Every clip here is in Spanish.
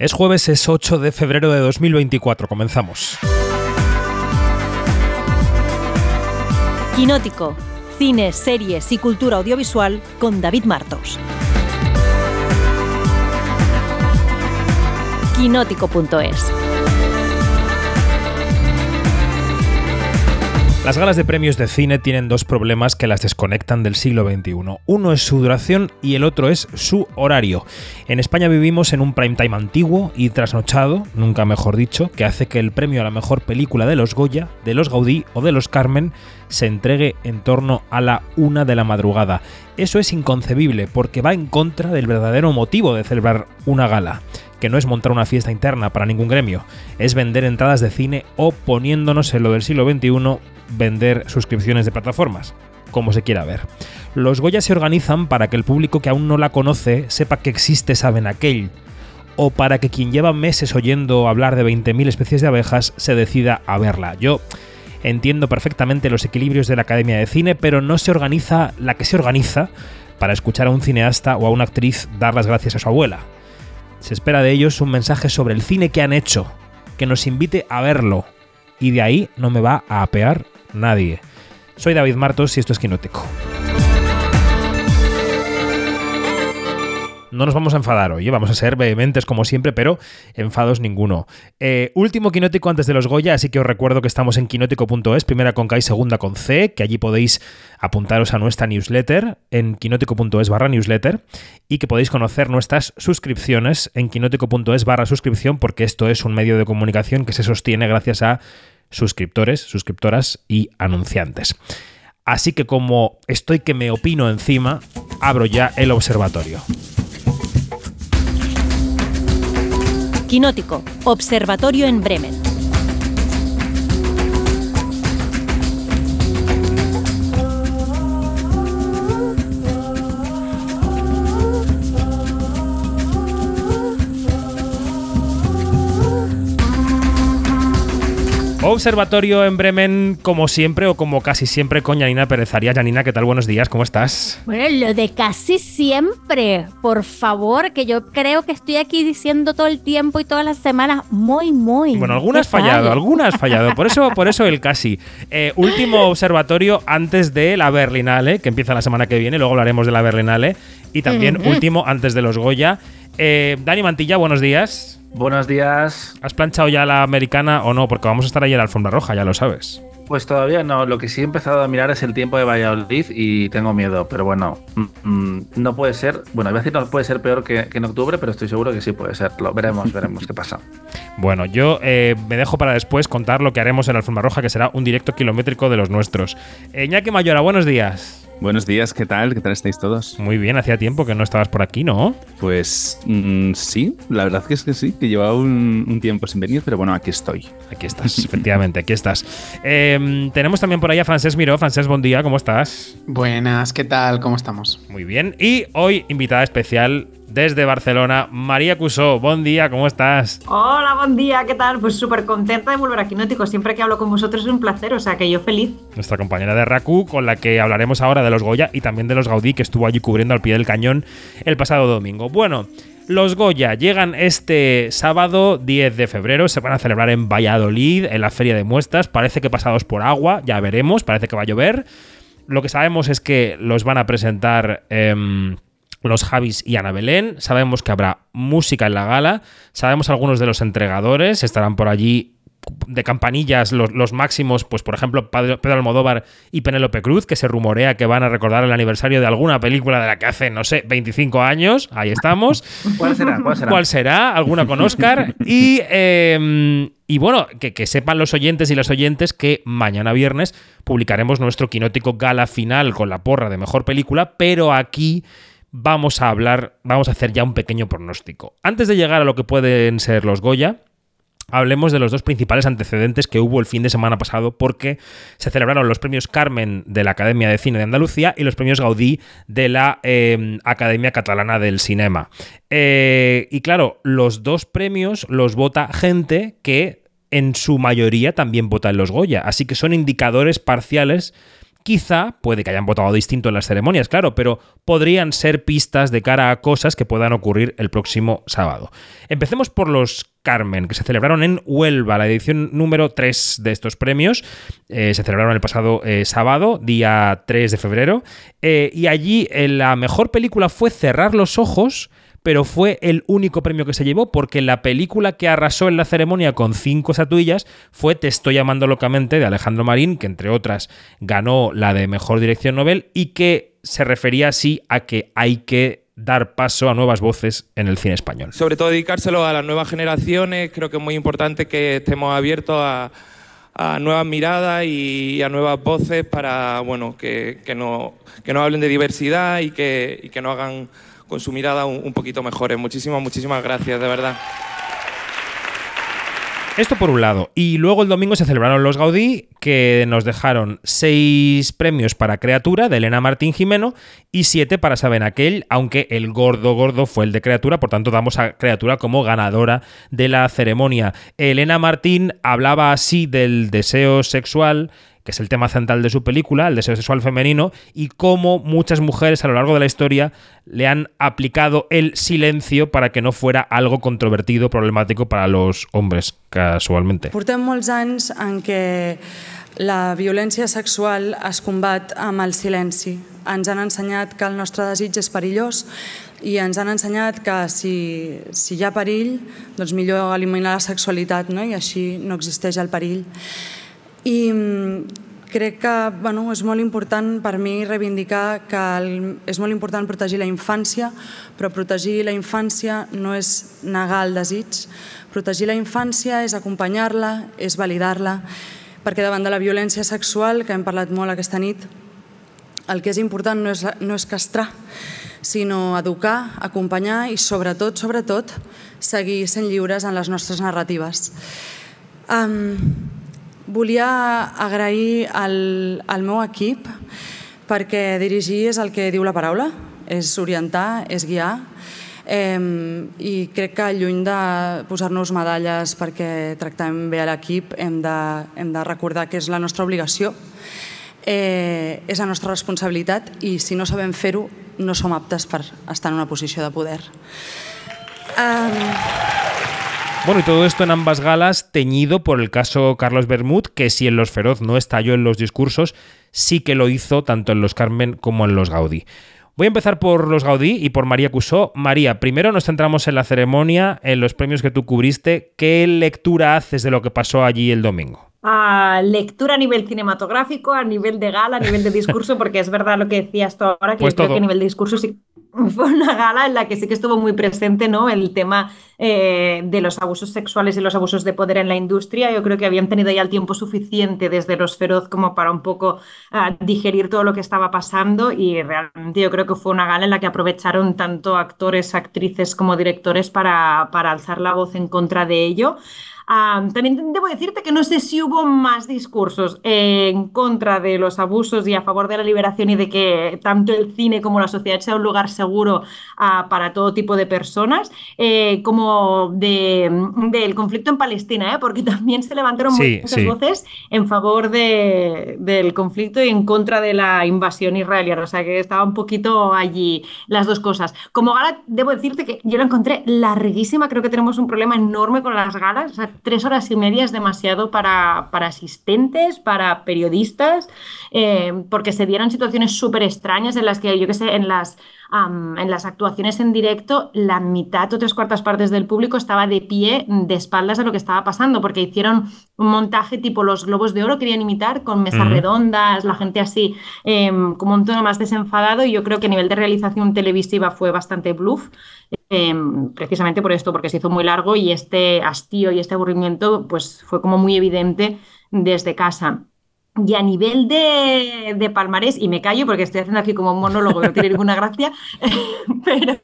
Es jueves, es 8 de febrero de 2024. Comenzamos. Quinótico. Cine, series y cultura audiovisual con David Martos. Quinótico.es Las galas de premios de cine tienen dos problemas que las desconectan del siglo XXI. Uno es su duración y el otro es su horario. En España vivimos en un prime time antiguo y trasnochado, nunca mejor dicho, que hace que el premio a la mejor película de los Goya, de los Gaudí o de los Carmen se entregue en torno a la una de la madrugada. Eso es inconcebible porque va en contra del verdadero motivo de celebrar una gala que no es montar una fiesta interna para ningún gremio, es vender entradas de cine o poniéndonos en lo del siglo XXI, vender suscripciones de plataformas, como se quiera ver. Los Goya se organizan para que el público que aún no la conoce sepa que existe Saben aquel, o para que quien lleva meses oyendo hablar de 20.000 especies de abejas se decida a verla. Yo entiendo perfectamente los equilibrios de la Academia de Cine, pero no se organiza la que se organiza para escuchar a un cineasta o a una actriz dar las gracias a su abuela. Se espera de ellos un mensaje sobre el cine que han hecho, que nos invite a verlo, y de ahí no me va a apear nadie. Soy David Martos y esto es Quinótico. No nos vamos a enfadar hoy, ¿eh? vamos a ser vehementes como siempre, pero enfados ninguno. Eh, último quinótico antes de los Goya, así que os recuerdo que estamos en quinótico.es, primera con K y segunda con C, que allí podéis apuntaros a nuestra newsletter en quinótico.es barra newsletter y que podéis conocer nuestras suscripciones en quinótico.es barra suscripción, porque esto es un medio de comunicación que se sostiene gracias a suscriptores, suscriptoras y anunciantes. Así que como estoy que me opino encima, abro ya el observatorio. Quinótico, Observatorio en Bremen. Observatorio en Bremen, como siempre o como casi siempre, con Janina Pérez Arias. Janina, ¿qué tal? Buenos días, ¿cómo estás? Bueno, lo de casi siempre, por favor, que yo creo que estoy aquí diciendo todo el tiempo y todas las semanas muy, muy. Bueno, algunas fallado, algunas fallado. Por eso, por eso el casi. Eh, último observatorio antes de la Berlinale, que empieza la semana que viene, luego hablaremos de la Berlinale. Y también último antes de los Goya. Eh, Dani Mantilla, buenos días. Buenos días. ¿Has planchado ya la americana o no? Porque vamos a estar ahí en la alfombra roja, ya lo sabes. Pues todavía no. Lo que sí he empezado a mirar es el tiempo de Valladolid y tengo miedo. Pero bueno, mm, mm, no puede ser. Bueno, a veces no puede ser peor que, en octubre, pero estoy seguro que sí puede serlo. Veremos, veremos qué pasa. Bueno, yo eh, me dejo para después contar lo que haremos en la alfombra roja, que será un directo kilométrico de los nuestros. Iñaki Mayora, buenos días. Buenos días, ¿qué tal? ¿Qué tal estáis todos? Muy bien, hacía tiempo que no estabas por aquí, ¿no? Pues mm, sí, la verdad que es que sí, que llevaba un, tiempo sin venir, pero bueno, aquí estoy. Aquí estás, efectivamente, aquí estás. Em, tenemos también por ahí a Francés Miró. Francés, buen día, ¿cómo estás? Buenas, ¿qué tal? ¿Cómo estamos? Muy bien. Y hoy, invitada especial, desde Barcelona, María Cusó. Buen día, ¿cómo estás? Hola, buen día, ¿qué tal? Pues súper contenta de volver aquí, Nótico. Siempre que hablo con vosotros es un placer, o sea que yo feliz. Nuestra compañera de Raku, con la que hablaremos ahora de los Goya y también de los Gaudí, que estuvo allí cubriendo al pie del cañón el pasado domingo. Bueno. Los Goya llegan este sábado 10 de febrero, se van a celebrar en Valladolid, en la feria de muestras, parece que pasados por agua, ya veremos, parece que va a llover. Lo que sabemos es que los van a presentar... Em, los Javis y Ana Belén. Sabemos que habrá música en la gala. Sabemos algunos de los entregadores. Estarán por allí de campanillas los, máximos, pues por ejemplo Pedro, Almodóvar y Penélope Cruz, que se rumorea que van a recordar el aniversario de alguna película de la que hace, no sé, 25 años, ahí estamos. ¿Cuál será? ¿Cuál será? ¿Alguna con Oscar? Y, em, y bueno, que, que, sepan los oyentes y las oyentes que mañana viernes publicaremos nuestro quinótico gala final con la porra de mejor película, pero aquí vamos a hablar, vamos a hacer ya un pequeño pronóstico. Antes de llegar a lo que pueden ser los Goya, hablemos de los dos principales antecedentes que hubo el fin de semana pasado porque se celebraron los premios Carmen de la Academia de Cine de Andalucía y los premios Gaudí de la em, Academia Catalana del Cinema. Eh, y claro, los dos premios los vota gente que en su mayoría también vota en los Goya, así que son indicadores parciales Quizá puede que hayan votado distinto en las ceremonias, claro, pero podrían ser pistas de cara a cosas que puedan ocurrir el próximo sábado. Empecemos por los Carmen, que se celebraron en Huelva, la edición número 3 de estos premios. Eh, se celebraron el pasado eh, sábado, día 3 de febrero, eh, y allí la mejor película fue Cerrar los Ojos pero fue el único premio que se llevó porque la película que arrasó en la ceremonia con cinco estatuillas fue Te estoy llamando locamente de Alejandro Marín, que entre otras ganó la de Mejor Dirección Nobel y que se refería así a que hay que dar paso a nuevas voces en el cine español. Sobre todo dedicárselo a las nuevas generaciones, creo que es muy importante que estemos abiertos a, nuevas miradas y a nuevas voces para bueno, que, no, que hablen de diversidad y que, y que no hagan con su mirada un, poquito mejores. Muchísimas, muchísimas gracias, de verdad. Esto por un lado. Y luego el domingo se celebraron los Gaudí, que nos dejaron seis premios para Creatura de Elena Martín Jimeno y siete para Saben Aquel, aunque el gordo gordo fue el de Creatura, por tanto damos a Creatura como ganadora de la ceremonia. Elena Martín hablaba así del deseo sexual que es el tema central de su película, el deseo sexual femenino, y cómo muchas mujeres a lo largo de la historia le han aplicado el silencio para que no fuera algo controvertido, problemático para los hombres, casualmente. Portem molts anys en què la violència sexual es combat amb el silenci. Ens han ensenyat que el nostre desig és perillós i ens han ensenyat que si, si hi ha perill, doncs millor eliminar la sexualitat no? i així no existeix el perill. I mm, crec que bueno, és molt important per mi reivindicar que el, és molt important protegir la infància, però protegir la infància no és negar el desig. Protegir la infància és acompanyar-la, és validar-la, perquè davant de la violència sexual, que hem parlat molt aquesta nit, el que és important no és, no és castrar, sinó educar, acompanyar i sobretot, sobretot, seguir sent lliures en les nostres narratives. Um, Volia agrair al, al meu equip perquè dirigir és el que diu la paraula, és orientar, és guiar, eh, i crec que lluny de posar-nos medalles perquè tractem bé a l'equip, hem, de, hem de recordar que és la nostra obligació, eh, és la nostra responsabilitat i si no sabem fer-ho no som aptes per estar en una posició de poder. Eh, Bueno, y todo esto en ambas galas teñido por el caso Carlos Bermud, que si en Los Feroz no estalló en los discursos, sí que lo hizo tanto en los Carmen como en los Gaudí. Voy a empezar por los Gaudí y por María Cusó. María, primero nos centramos en la ceremonia, en los premios que tú cubriste. ¿Qué lectura haces de lo que pasó allí el domingo? A lectura a nivel cinematográfico, a nivel de gala, a nivel de discurso, porque es verdad lo que decías tú ahora, que pues creo que a nivel de discurso sí fue una gala en la que sí que estuvo muy presente ¿no? el tema eh, de los abusos sexuales y los abusos de poder en la industria. Yo creo que habían tenido ya el tiempo suficiente desde los feroz como para un poco uh, digerir todo lo que estaba pasando y realmente yo creo que fue una gala en la que aprovecharon tanto actores, actrices como directores para, para alzar la voz en contra de ello también debo decirte que no sé si hubo más discursos en contra de los abusos y a favor de la liberación y de que tanto el cine como la sociedad sea un lugar seguro ah, para todo tipo de personas, eh, como del conflicto en Palestina, ¿eh? porque también se levantaron muchas voces en favor del conflicto y en contra de la invasión israeliana. O sea que estaba un poquito allí las dos cosas. Como gala, debo decirte que yo la encontré larguísima. Creo que tenemos un problema enorme con las galas. O sea, tres horas y media es demasiado para, para asistentes, para periodistas, eh, porque se dieron situaciones súper extrañas en las que, yo qué sé, en las, en las actuaciones en directo, la mitad o tres cuartas partes del público estaba de pie, de espaldas a lo que estaba pasando, porque hicieron un montaje tipo los globos de oro, querían imitar, con mesas redondas, la gente así, em, como un tono más desenfadado, y yo creo que a nivel de realización televisiva fue bastante bluff. Em, precisamente por esto, porque se hizo muy largo y este hastío y este aburrimiento pues fue como muy evidente desde casa. Y a nivel de, de, palmarés, y me callo porque estoy haciendo aquí como un monólogo, no tiene ninguna gracia, pero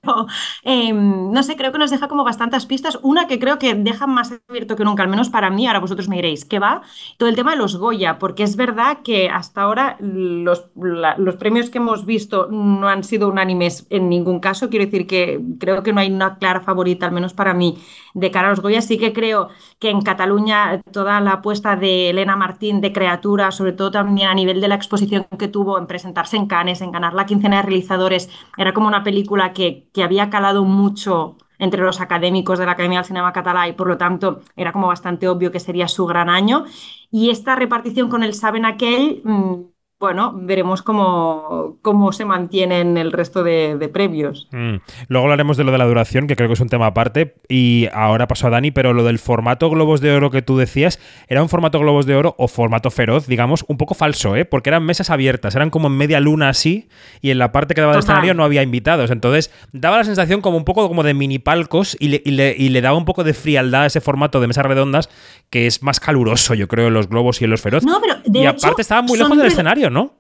em, no sé, creo que nos deja como bastantes pistas. Una que creo que deja más abierto que nunca, al menos para mí, ahora vosotros me diréis, ¿qué va? Todo el tema de los Goya, porque es verdad que hasta ahora los, los premios que hemos visto no han sido unánimes en ningún caso. Quiero decir que creo que no hay una clara favorita, al menos para mí, de cara a los Goya. Sí que creo que en Cataluña toda la apuesta de Elena Martín de criaturas sobre todo también a nivel de la exposición que tuvo en presentarse en Cannes, en ganar la quincena de realizadores. Era como una película que, que había calado mucho entre los académicos de la Academia del Cinema Catalá y por lo tanto era como bastante obvio que sería su gran año. Y esta repartición con el Saben Aquel, mm, bueno, veremos cómo, cómo se mantienen el resto de, de premios. Mm. Luego hablaremos de lo de la duración, que creo que es un tema aparte. Y ahora paso a Dani, pero lo del formato Globos de Oro que tú decías, ¿era un formato Globos de Oro o formato feroz, digamos, un poco falso, ¿eh? Porque eran mesas abiertas, eran como en media luna así, y en la parte que daba del escenario no había invitados. Entonces, daba la sensación como un poco como de mini palcos y le, y le- y le daba un poco de frialdad a ese formato de mesas redondas, que es más caluroso, yo creo, en los globos y en los feroz. No, pero de y hecho, aparte estaba muy lejos del red- ¿no?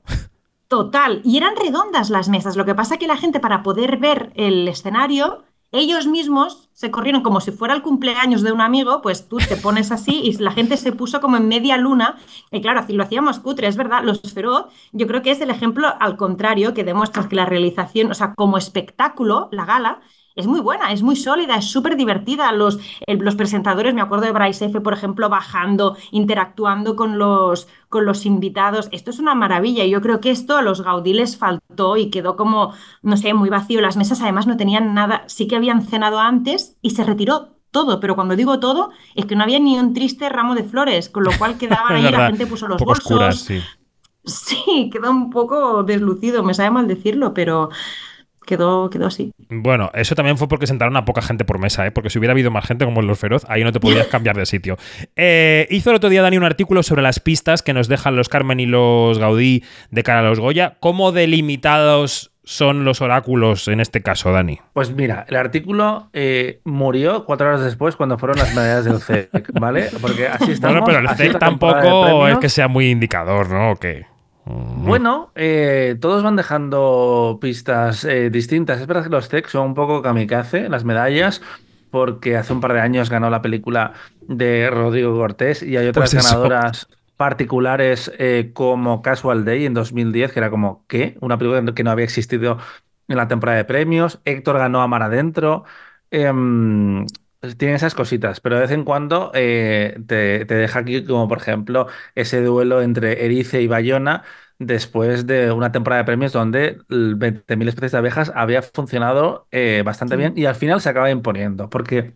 Total, y eran redondas las mesas. Lo que pasa que la gente para poder ver el escenario, ellos mismos se corrieron como si fuera el cumpleaños de un amigo, pues tú te pones así y la gente se puso como en media luna. Y claro, así lo hacíamos cutre, es verdad, los feroz, yo creo que es el ejemplo al contrario que demuestra que la realización, o sea, como espectáculo, la gala, es muy buena, es muy sólida, es súper divertida. Los, el- los presentadores, me acuerdo de Bryce F., por ejemplo, bajando, interactuando con los, con los invitados. Esto es una maravilla. y Yo creo que esto a los Gaudí les faltó y quedó como, no sé, muy vacío. Las mesas además no tenían nada, sí que habían cenado antes y se retiró todo, pero cuando digo todo, es que no había ni un triste ramo de flores, con lo cual quedaban ahí, la gente puso los bolsos. oscuras, sí. Sí, quedó un poco deslucido, me sabe mal decirlo, pero quedó, quedó así. Bueno, eso también fue porque sentaron a poca gente por mesa, ¿eh? porque si hubiera habido más gente como en los feroz, ahí no te podías cambiar de sitio. Eh, hizo el otro día Dani un artículo sobre las pistas que nos dejan los Carmen y los Gaudí de cara a los Goya. ¿Cómo delimitados son los oráculos en este caso, Dani? Pues mira, el artículo eh, murió cuatro horas después cuando fueron las medallas del CEC, ¿vale? Porque así estamos. Bueno, pero el CEC de tampoco es que sea muy indicador, ¿no? ¿O qué? Bueno, eh, todos van dejando pistas eh, distintas. Es verdad que los CEC son un poco kamikaze, las medallas, porque hace un par de años ganó la película de Rodrigo Cortés y hay otras Pues ganadoras particulares eh, como Casual Day en 2010, que era como, ¿qué? Una película que no había existido en la temporada de premios. Héctor ganó a Mar Adentro. Tiene esas cositas, pero de vez en cuando eh, te, te deja aquí, como por ejemplo, ese duelo entre Erice y Bayona después de una temporada de premios donde el 20.000 especies de abejas había funcionado eh, bastante bien y al final se acaba imponiendo, porque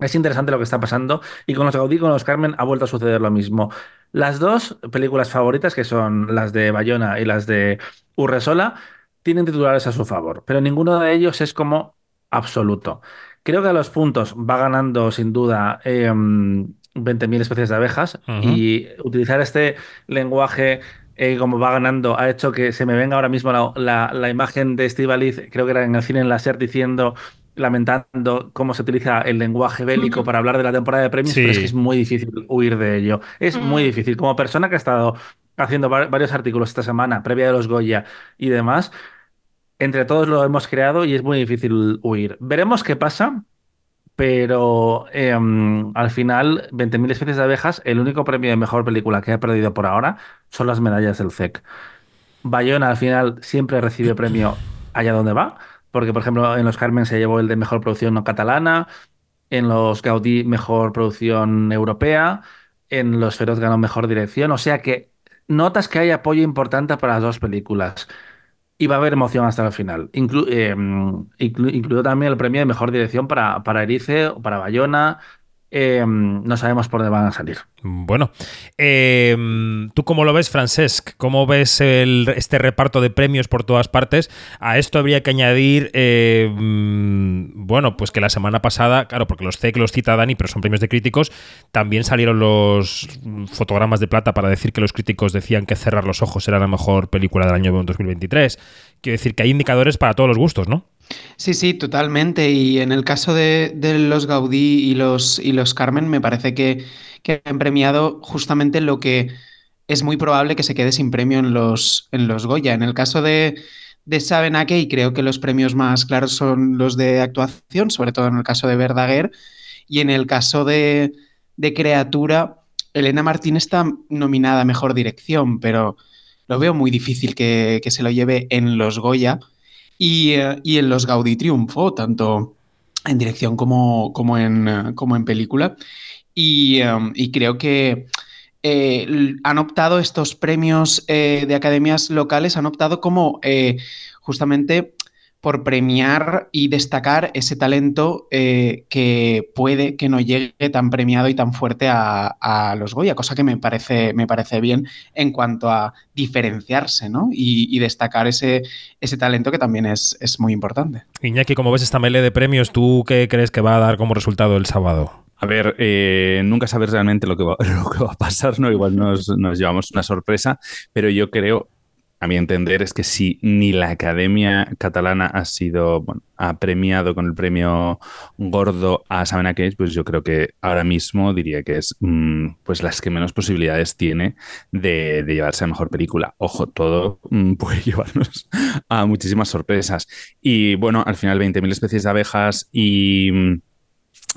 es interesante lo que está pasando y con los Gaudí y con los Carmen ha vuelto a suceder lo mismo. Las dos películas favoritas, que son las de Bayona y las de Urresola, tienen titulares a su favor, pero ninguno de ellos es como absoluto. Creo que a los puntos va ganando sin duda eh, 20.000 especies de abejas y utilizar este lenguaje eh, como va ganando ha hecho que se me venga ahora mismo la, la- la imagen de Estivaliz, creo que era en el cine en la SER diciendo lamentando cómo se utiliza el lenguaje bélico para hablar de la temporada de premios, pero es que es muy difícil huir de ello. Es muy difícil. Como persona que ha estado haciendo va- varios artículos esta semana, previa de los Goya y demás, entre todos lo hemos creado y es muy difícil huir. Veremos qué pasa, pero em, al final, 20.000 especies de abejas, el único premio de mejor película que ha perdido por ahora son las medallas del CEC. Bayona al final siempre recibe premio allá donde va, porque por ejemplo en los Carmen se llevó el de mejor producción no catalana, en los Gaudí mejor producción europea, en los Feroz ganó mejor dirección, o sea que notas que hay apoyo importante para las dos películas. Y va a haber emoción hasta el final. Inclu- eh, incluido también el premio de mejor dirección para, para Erice o para Bayona. Eh, no sabemos por dónde van a salir. Bueno, eh, ¿tú cómo lo ves, Francesc? ¿Cómo ves el- este reparto de premios por todas partes? A esto habría que añadir, mm, bueno, pues que la semana pasada, claro, porque los CEC los cita Dani, pero son premios de críticos, también salieron los fotogramas de plata para decir que los críticos decían que Cerrar los Ojos era la mejor película del año 2023. Quiero decir que hay indicadores para todos los gustos, ¿no? Sí, sí, totalmente. Y en el caso de, los Gaudí y los, y los Carmen, me parece que, que han premiado justamente lo que es muy probable que se quede sin premio en los, en los Goya. En el caso de, de Saben a qué, creo que los premios más claros son los de actuación, sobre todo en el caso de Verdaguer. Y en el caso de, de Creatura, Elena Martín está nominada a Mejor Dirección, pero lo veo muy difícil que, que se lo lleve en los Goya. Y, eh, y en los Gaudí triunfó, tanto en dirección como, como, en, eh, como en película. Y, y creo que eh, han optado estos premios eh, de academias locales, han optado como eh, justamente por premiar y destacar ese talento eh, que puede que no llegue tan premiado y tan fuerte a, a los Goya, cosa que me parece, me parece bien en cuanto a diferenciarse ¿no? y, y destacar ese, ese talento que también es, es muy importante. Iñaki, como ves esta melee de premios, ¿tú qué crees que va a dar como resultado el sábado? A ver, eh, nunca sabes realmente lo que, va, lo que va a pasar, ¿no? Igual nos, nos llevamos una sorpresa, pero yo creo, a mi entender, es que si ni la Academia Catalana ha sido, bueno, ha premiado con el premio gordo a Sabina Cage, pues yo creo que ahora mismo diría que es mm, pues las que menos posibilidades tiene de, llevarse a mejor película. Ojo, todo mm, puede llevarnos a muchísimas sorpresas. Y bueno, al final 20.000 especies de abejas y... mm,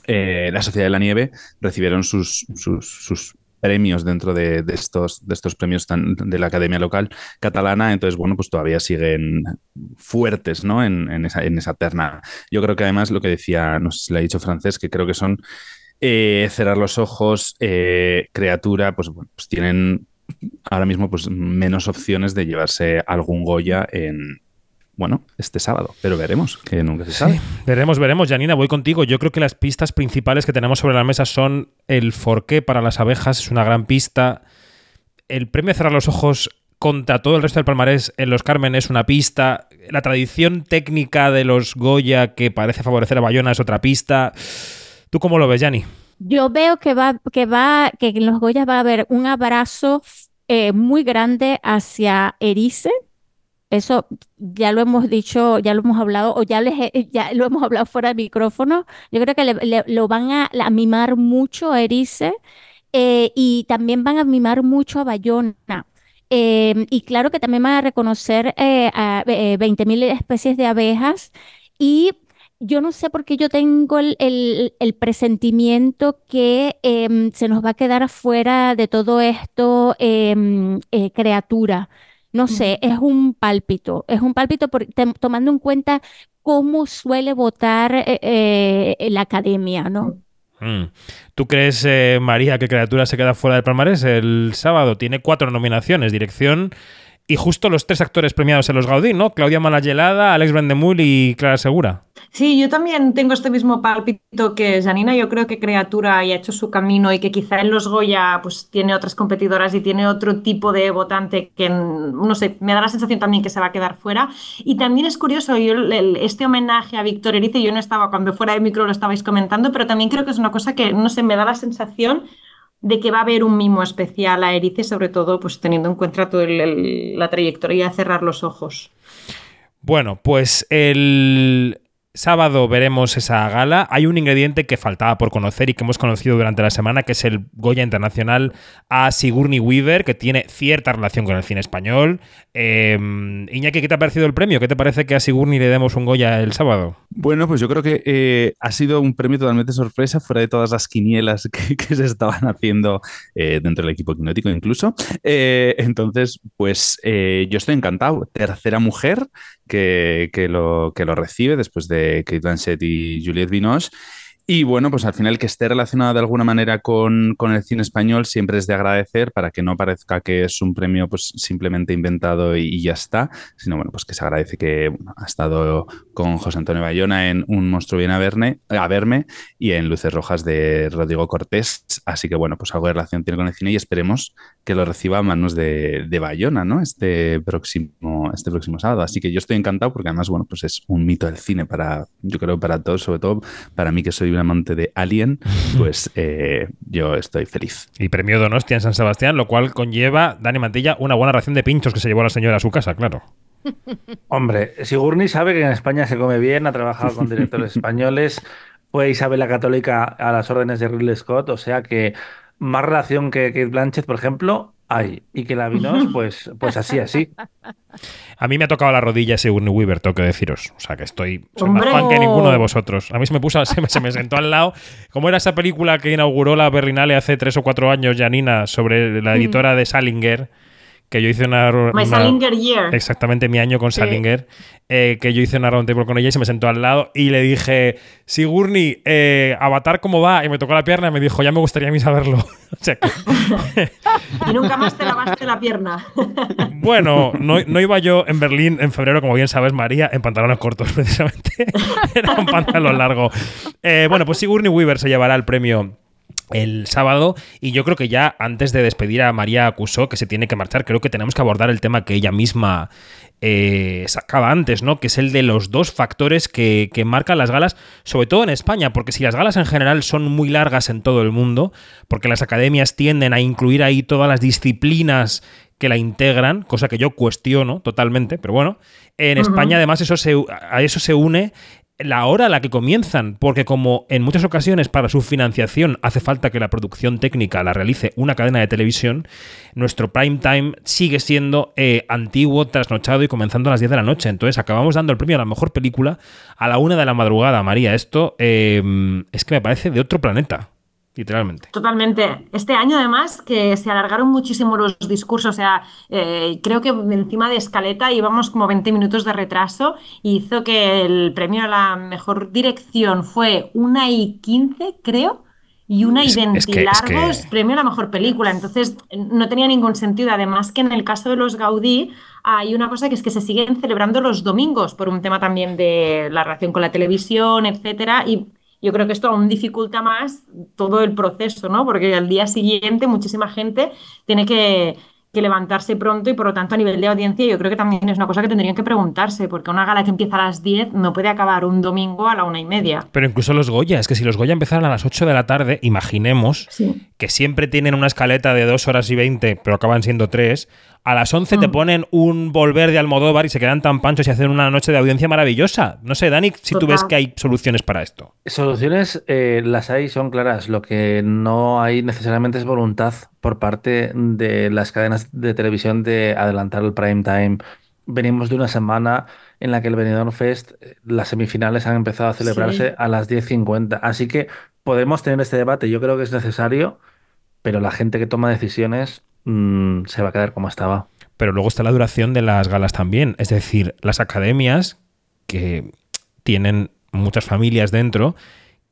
eh, la Sociedad de la Nieve recibieron sus premios dentro de, estos, premios de la Academia Local Catalana, entonces, bueno, pues todavía siguen fuertes, ¿no? En, esa, terna. Yo creo que además lo que decía, no sé si lo ha dicho Francés, que creo que son eh, Cerrar los ojos, eh, Criatura, pues, pues tienen ahora mismo pues menos opciones de llevarse algún Goya en, bueno, este sábado, pero veremos, que nunca se sabe. Veremos, veremos. Janina, voy contigo. Yo creo que las pistas principales que tenemos sobre la mesa son el forqué para las abejas, es una gran pista. El premio de cerrar los ojos contra todo el resto del palmarés en los Carmen es una pista. La tradición técnica de los Goya que parece favorecer a Bayona es otra pista. ¿Tú cómo lo ves, Jani? Yo veo que va, que va, que en los Goyas va a haber un abrazo eh, muy grande hacia Erice. Eso ya lo hemos dicho, ya lo hemos hablado, o ya, les he- ya lo hemos hablado fuera de micrófono. Yo creo que le, lo van a, mimar mucho a Erice eh, y también van a mimar mucho a Bayona. Eh, y claro que también van a reconocer eh, a eh, 20.000 especies de abejas. Y yo no sé por qué yo tengo el, el- el presentimiento que em, se nos va a quedar afuera de todo esto em, eh, criatura. No sé, es un pálpito, es un pálpito por- tomando en cuenta cómo suele votar eh, eh, la academia, ¿no? Mm. ¿Tú crees, eh, María, que Criatura se queda fuera del palmarés el sábado? Tiene cuatro nominaciones, dirección y justo los tres actores premiados en los Gaudí, ¿no? Claudia Malayelada, Alex Brandemul y Clara Segura. Sí, yo también tengo este mismo pálpito que Janina. Yo creo que Criatura ya ha hecho su camino y que quizá en los Goya pues tiene otras competidoras y tiene otro tipo de votante que, no sé, me da la sensación también que se va a quedar fuera. Y también es curioso, yo, este homenaje a Víctor Erice, yo no estaba cuando fuera de micro lo estabais comentando, pero también creo que es una cosa que, no sé, me da la sensación de que va a haber un mimo especial a Erice, sobre todo pues teniendo en cuenta toda la trayectoria de cerrar los ojos. Bueno, pues el sábado veremos esa gala. Hay un ingrediente que faltaba por conocer y que hemos conocido durante la semana, que es el Goya Internacional a Sigourney Weaver, que tiene cierta relación con el cine español. Eh, Iñaki, ¿qué te ha parecido el premio? ¿Qué te parece que a Sigourney le demos un Goya el sábado? Bueno, pues yo creo que eh, ha sido un premio totalmente sorpresa, fuera de todas las quinielas que, se estaban haciendo eh, dentro del equipo quinótico incluso. Eh, entonces, pues yo estoy encantado. Tercera mujer que, que lo, que lo recibe después de Kate Blanchett y Juliette Binoche. Y bueno, pues al final que esté relacionado de alguna manera con, con el cine español siempre es de agradecer para que no parezca que es un premio pues simplemente inventado y, y ya está, sino bueno, pues que se agradece que bueno, ha estado con José Antonio Bayona en Un monstruo viene a, verme, a verme y en Luces Rojas de Rodrigo Cortés. Así que bueno, pues algo de relación tiene con el cine y esperemos que lo reciba a manos de, de Bayona, ¿no? Este próximo, este próximo sábado. Así que yo estoy encantado porque además, bueno, pues es un mito del cine para, yo creo, para todos, sobre todo para mí que soy un amante de Alien, pues eh, yo estoy feliz. Y premio Donostia en San Sebastián, lo cual conlleva, Dani Mantilla, una buena ración de pinchos que se llevó la señora a su casa, claro. Hombre, Sigourney sabe que en España se come bien, ha trabajado con directores españoles, fue Isabel la Católica a las órdenes de Ridley Scott, o sea que más relación que Kate Blanchett, por ejemplo, hay. Y que la Vinos, pues, pues así, así. A mí me ha tocado la rodilla Sigourney Weaver, tengo que deciros. O sea, que estoy soy más fan que ninguno de vosotros. A mí se me puso, se me, se me sentó al lado. ¿Cómo era esa película que inauguró la Berlinale hace tres o cuatro años, Janina, sobre la editora de Salinger? Que yo hice una... My una- Salinger Year. Exactamente mi año con Sí. Salinger, eh, que yo hice una roundtable con ella y se me sentó al lado y le dije, Sigourney, eh, Avatar, ¿cómo va? Y me tocó la pierna y me dijo, ya me gustaría a mí saberlo. o sea que, Y nunca más te lavaste la pierna. bueno, no, no iba yo en Berlín en febrero, como bien sabes, María, en pantalones cortos, precisamente. Era un pantalón largo. Eh, bueno, pues Sigourney Weaver se llevará el premio el sábado y yo creo que ya antes de despedir a María Acusó, que se tiene que marchar, creo que tenemos que abordar el tema que ella misma eh, sacaba antes, ¿no? Que es el de los dos factores que, que marcan las galas, sobre todo en España, porque si las galas en general son muy largas en todo el mundo, porque las academias tienden a incluir ahí todas las disciplinas que la integran, cosa que yo cuestiono totalmente, pero bueno, en. España además eso se, a eso se une la hora a la que comienzan, porque como en muchas ocasiones para su financiación hace falta que la producción técnica la realice una cadena de televisión, nuestro prime time sigue siendo eh, antiguo, trasnochado y comenzando a las 10 de la noche. Entonces acabamos dando el premio a la mejor película a la una de la madrugada, María. Esto eh, es que me parece de otro planeta, literalmente. Totalmente. Este año, además, que se alargaron muchísimo los discursos. O sea, eh, creo que encima de escaleta íbamos como 20 minutos de retraso y hizo que el premio a la mejor dirección fue una y 15, creo. Y una y Es- 20 es que- es que- largos, premio a la mejor película. Entonces, no tenía ningún sentido. Además, que en el caso de los Gaudí hay una cosa que es que se siguen celebrando los domingos por un tema también de la relación con la televisión, etcétera. Y yo creo que esto aún dificulta más todo el proceso, ¿no? Porque al día siguiente muchísima gente tiene que, que levantarse pronto y por lo tanto a nivel de audiencia yo creo que también es una cosa que tendrían que preguntarse, porque una gala que empieza a las 10 no puede acabar un domingo a la una y media. Pero incluso los Goya, es que si los Goya empezaran a las 8 de la tarde, imaginemos Sí. que siempre tienen una escaleta de 2 horas y 20, pero acaban siendo 3. A las 11 te Mm. ponen un volver de Almodóvar y se quedan tan panchos y hacen una noche de audiencia maravillosa. No sé, Dani, si tú ves que hay soluciones para esto. Soluciones eh, las hay, son claras. Lo que no hay necesariamente es voluntad por parte de las cadenas de televisión de adelantar el prime time. Venimos de una semana en la que el Benidorm Fest, eh, las semifinales han empezado a celebrarse Sí. a las 10.50. Así que podemos tener este debate. Yo creo que es necesario, pero la gente que toma decisiones mm, se va a quedar como estaba. Pero luego está la duración de las galas también. Es decir, las academias, que tienen muchas familias dentro,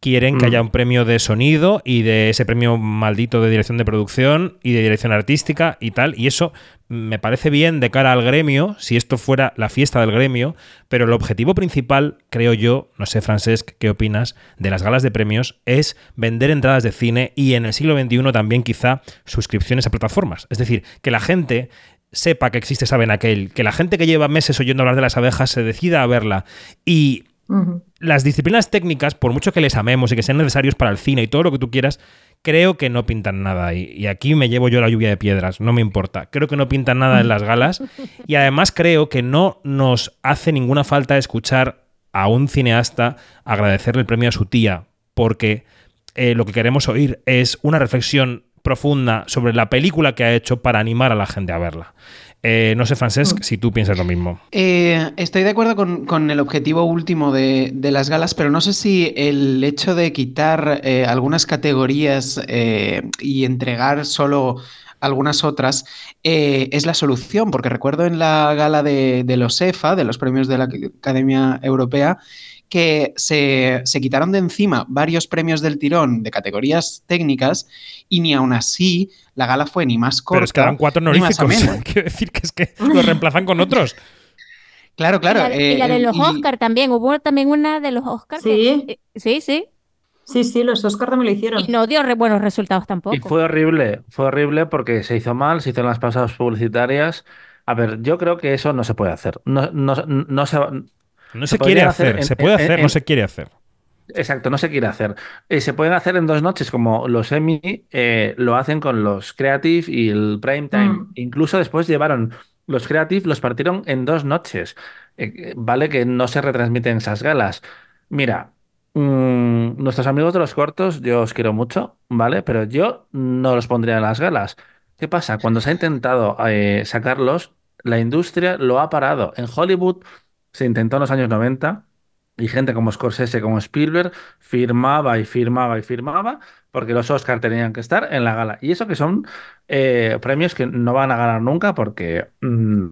quieren que Mm. haya un premio de sonido y de ese premio maldito de dirección de producción y de dirección artística y tal. Y eso me parece bien de cara al gremio, si esto fuera la fiesta del gremio, pero el objetivo principal, creo yo, no sé, Francesc, ¿qué opinas? De las galas de premios es vender entradas de cine y en el siglo XXI también quizá suscripciones a plataformas. Es decir, que la gente sepa que existe esa aquel, que la gente que lleva meses oyendo hablar de las abejas se decida a verla y Las disciplinas técnicas, por mucho que les amemos y que sean necesarios para el cine y todo lo que tú quieras, creo que no pintan nada. Y aquí me llevo yo la lluvia de piedras, no me importa. Creo que no pintan nada en las galas. Y además creo que no nos hace ninguna falta escuchar a un cineasta agradecerle el premio a su tía, porque eh, lo que queremos oír es una reflexión profunda sobre la película que ha hecho para animar a la gente a verla. Eh, no sé, Francesc, si tú piensas lo mismo. Eh, estoy de acuerdo con, con el objetivo último de, de las galas, pero no sé si el hecho de quitar eh, algunas categorías y entregar solo algunas otras eh, es la solución, porque recuerdo en la gala de, de los EFA, de los premios de la Academia Europea, que se, se quitaron de encima varios premios del tirón de categorías técnicas y ni aún así la gala fue ni más corta Pero es que dan cuatro honoríficos. Quiero decir que es que lo reemplazan con otros. Claro, claro. y la, y la eh, de los y- Oscar también, hubo también una de los Oscar. Sí. sí, sí. Sí, sí, los Oscars también lo hicieron. Y no dio re- buenos resultados tampoco. Y fue horrible, fue horrible porque se hizo mal, se hizo en las pasadas publicitarias. A ver, yo creo que eso no se puede hacer. No, no, no se, No Se se, quiere hacer, hacer en- se puede en- hacer, en- no se quiere hacer. Exacto, no se quiere hacer. Eh, se pueden hacer en dos noches, como los Emmy eh, lo hacen con los Creative y el Prime Time. Mm. Incluso después llevaron los Creative, los partieron en dos noches. Eh, vale que no se retransmiten esas galas. Mira, mm, nuestros amigos de los cortos, yo os quiero mucho, ¿vale? Pero yo no los pondría en las galas. ¿Qué pasa? Cuando se ha intentado eh, sacarlos, la industria lo ha parado. En Hollywood se intentó en los años 90 y gente como Scorsese, como Spielberg, firmaba y firmaba y firmaba porque los Oscars tenían que estar en la gala. Y eso que son eh, premios que no van a ganar nunca porque mm,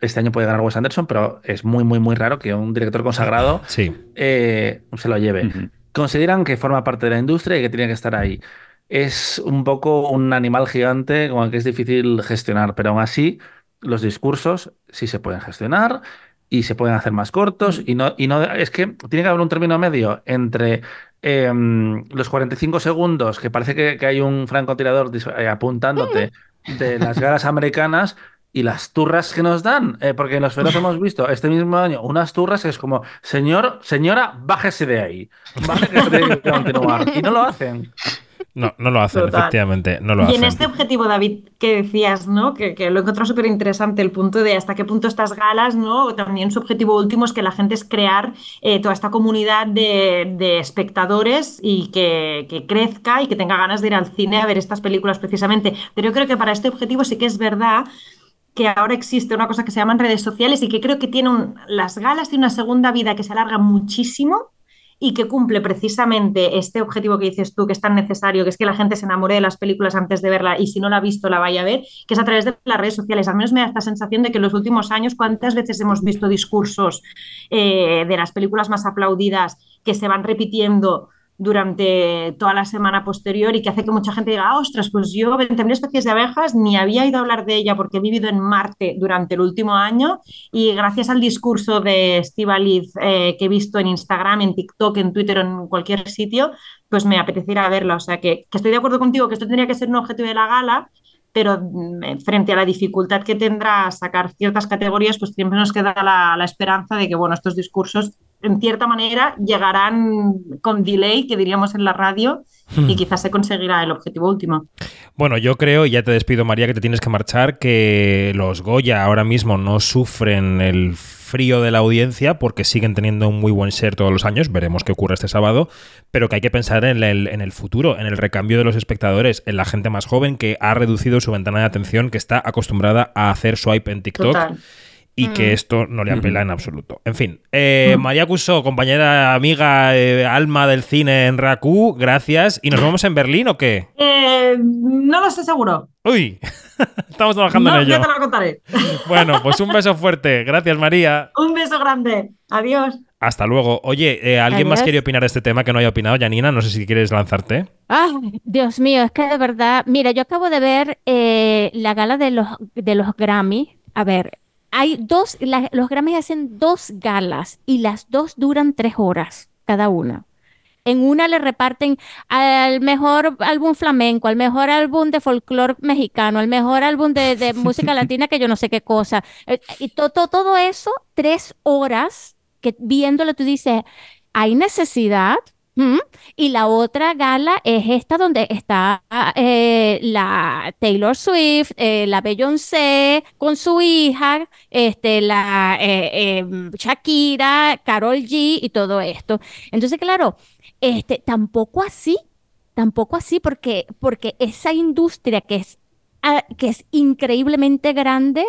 este año puede ganar Wes Anderson, pero es muy, muy, muy raro que un director consagrado Sí. eh, se lo lleve. Consideran que forma parte de la industria y que tiene que estar ahí. Es un poco un animal gigante con el que es difícil gestionar, pero aún así los discursos sí se pueden gestionar y se pueden hacer más cortos y no, y no es que tiene que haber un término medio entre em, los 45 segundos que parece que, que hay un francotirador eh, apuntándote de las galas americanas y las turras que nos dan, eh, porque en los feroz hemos visto este mismo año unas turras que es como, señor, señora, bájese de ahí, esto tiene que continuar. Y no lo hacen. No, no lo hacen, Total. efectivamente. No lo Y hacen. en este objetivo, David, que decías, ¿no? Que, que lo he encontrado súper interesante, el punto de hasta qué punto estas galas, ¿no? También su objetivo último es que la gente es crear eh, toda esta comunidad de, de espectadores y que, que crezca y que tenga ganas de ir al cine a ver estas películas precisamente. Pero yo creo que para este objetivo sí que es verdad que ahora existe una cosa que se llaman redes sociales y que creo que tiene un- las galas tienen una segunda vida que se alarga muchísimo y que cumple precisamente este objetivo que dices tú, que es tan necesario, que es que la gente se enamore de las películas antes de verla y si no la ha visto la vaya a ver, que es a través de las redes sociales. Al menos me da esta sensación de que en los últimos años, ¿cuántas veces hemos visto discursos eh, de las películas más aplaudidas que se van repitiendo? Durante toda la semana posterior y que hace que mucha gente diga, ah, ostras, pues yo 20.000 especies de abejas ni había ido a hablar de ella porque he vivido en Marte durante el último año y gracias al discurso de Estivaliz eh, que he visto en Instagram, en TikTok, en Twitter en cualquier sitio, pues me apeteciera verla. O sea que, que estoy de acuerdo contigo que esto tendría que ser un objetivo de la gala, pero mm, frente a la dificultad que tendrá sacar ciertas categorías, pues siempre nos queda la, la esperanza de que, bueno, estos discursos en cierta manera llegarán con delay, que diríamos en la radio, y quizás se conseguirá el objetivo último. Bueno, yo creo, y ya te despido María, que te tienes que marchar, que los Goya ahora mismo no sufren el frío de la audiencia porque siguen teniendo un muy buen share todos los años, veremos qué ocurre este sábado, pero que hay que pensar en el, en el futuro, en el recambio de los espectadores, en la gente más joven que ha reducido su ventana de atención, que está acostumbrada a hacer swipe en TikTok. Total. Y que Mm. esto no le apela en absoluto. En fin, eh, María Cuso, compañera, amiga, eh, alma del cine en Raku, gracias. ¿Y nos vemos en Berlín o qué? Eh, no lo sé seguro. Uy, estamos trabajando No, en ello. ya te lo contaré. Bueno, pues un beso fuerte. Gracias, María. Un beso grande. Adiós. Hasta luego. Oye, eh, ¿alguien más quiere opinar de este tema que no haya opinado? Janina, no sé si quieres lanzarte. Ay, Dios mío, es que de verdad, mira, yo acabo de ver eh, la gala de los, de los Grammy. A ver, hay dos, la- los Grammy hacen dos galas y las dos duran tres horas cada una. En una le reparten al mejor álbum flamenco, al mejor álbum de folclore mexicano, al mejor álbum de, de música latina, que yo no sé qué cosa. Eh, Y to- to- todo eso, tres horas, que viéndolo tú dices, ¿hay necesidad? Y la otra gala es esta donde está eh, la Taylor Swift, eh, la Beyoncé con su hija, este, la eh, eh, Shakira, Karol G y todo esto. Entonces, claro, este, tampoco así, tampoco así, porque, porque esa industria que es, ah, que es increíblemente grande,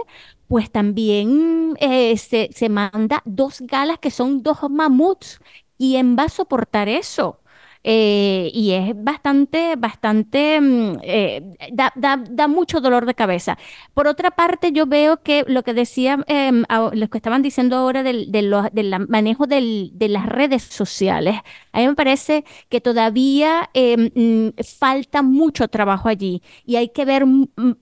pues también eh, se, se manda dos galas que son dos mamuts. ¿Quién va a soportar eso? Eh, y es bastante, bastante, mm, eh, da, da- da mucho dolor de cabeza. Por otra parte, yo veo que lo que decía, a- lo que estaban diciendo ahora del, del manejo del- de las redes sociales, a mí me parece que todavía em, falta mucho trabajo allí y hay que ver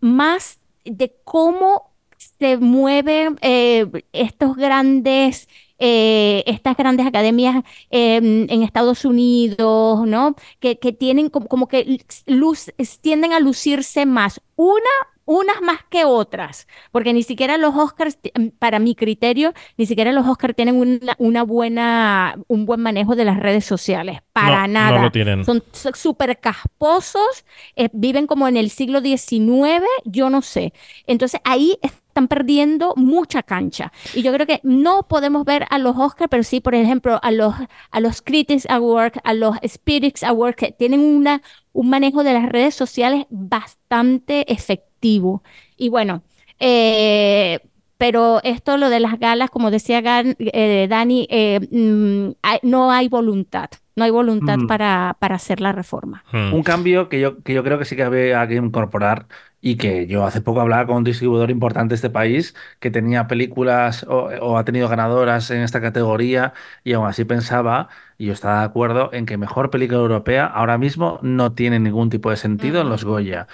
más de cómo se mueven eh, estos grandes, eh, estas grandes academias eh, en Estados Unidos, ¿no? Que, que tienen como, como que luz, tienden a lucirse más. Una, unas más que otras, porque ni siquiera los Oscars, mm, para mi criterio, ni siquiera los Oscars tienen una, una buena, un buen manejo de las redes sociales. Para No, nada. no lo tienen. Son súper casposos, eh, viven como en el siglo XIX, yo no sé. Entonces ahí están perdiendo mucha cancha. Y yo creo que no podemos ver a los Oscars, pero sí, por ejemplo, a los, a los Critics Awards, a los Spirits Awards, que tienen una, un manejo de las redes sociales bastante efectivo. Y bueno, eh, pero esto, lo de las galas, como decía eh, Dani, eh, mm, no hay voluntad. No hay voluntad Mm. para, para hacer la reforma. Hmm. Un cambio que yo, que yo creo que sí que había que incorporar y que yo hace poco hablaba con un distribuidor importante de este país que tenía películas o, o ha tenido ganadoras en esta categoría y aún así pensaba, y yo estaba de acuerdo, en que mejor película europea ahora mismo no tiene ningún tipo de sentido en los Goya.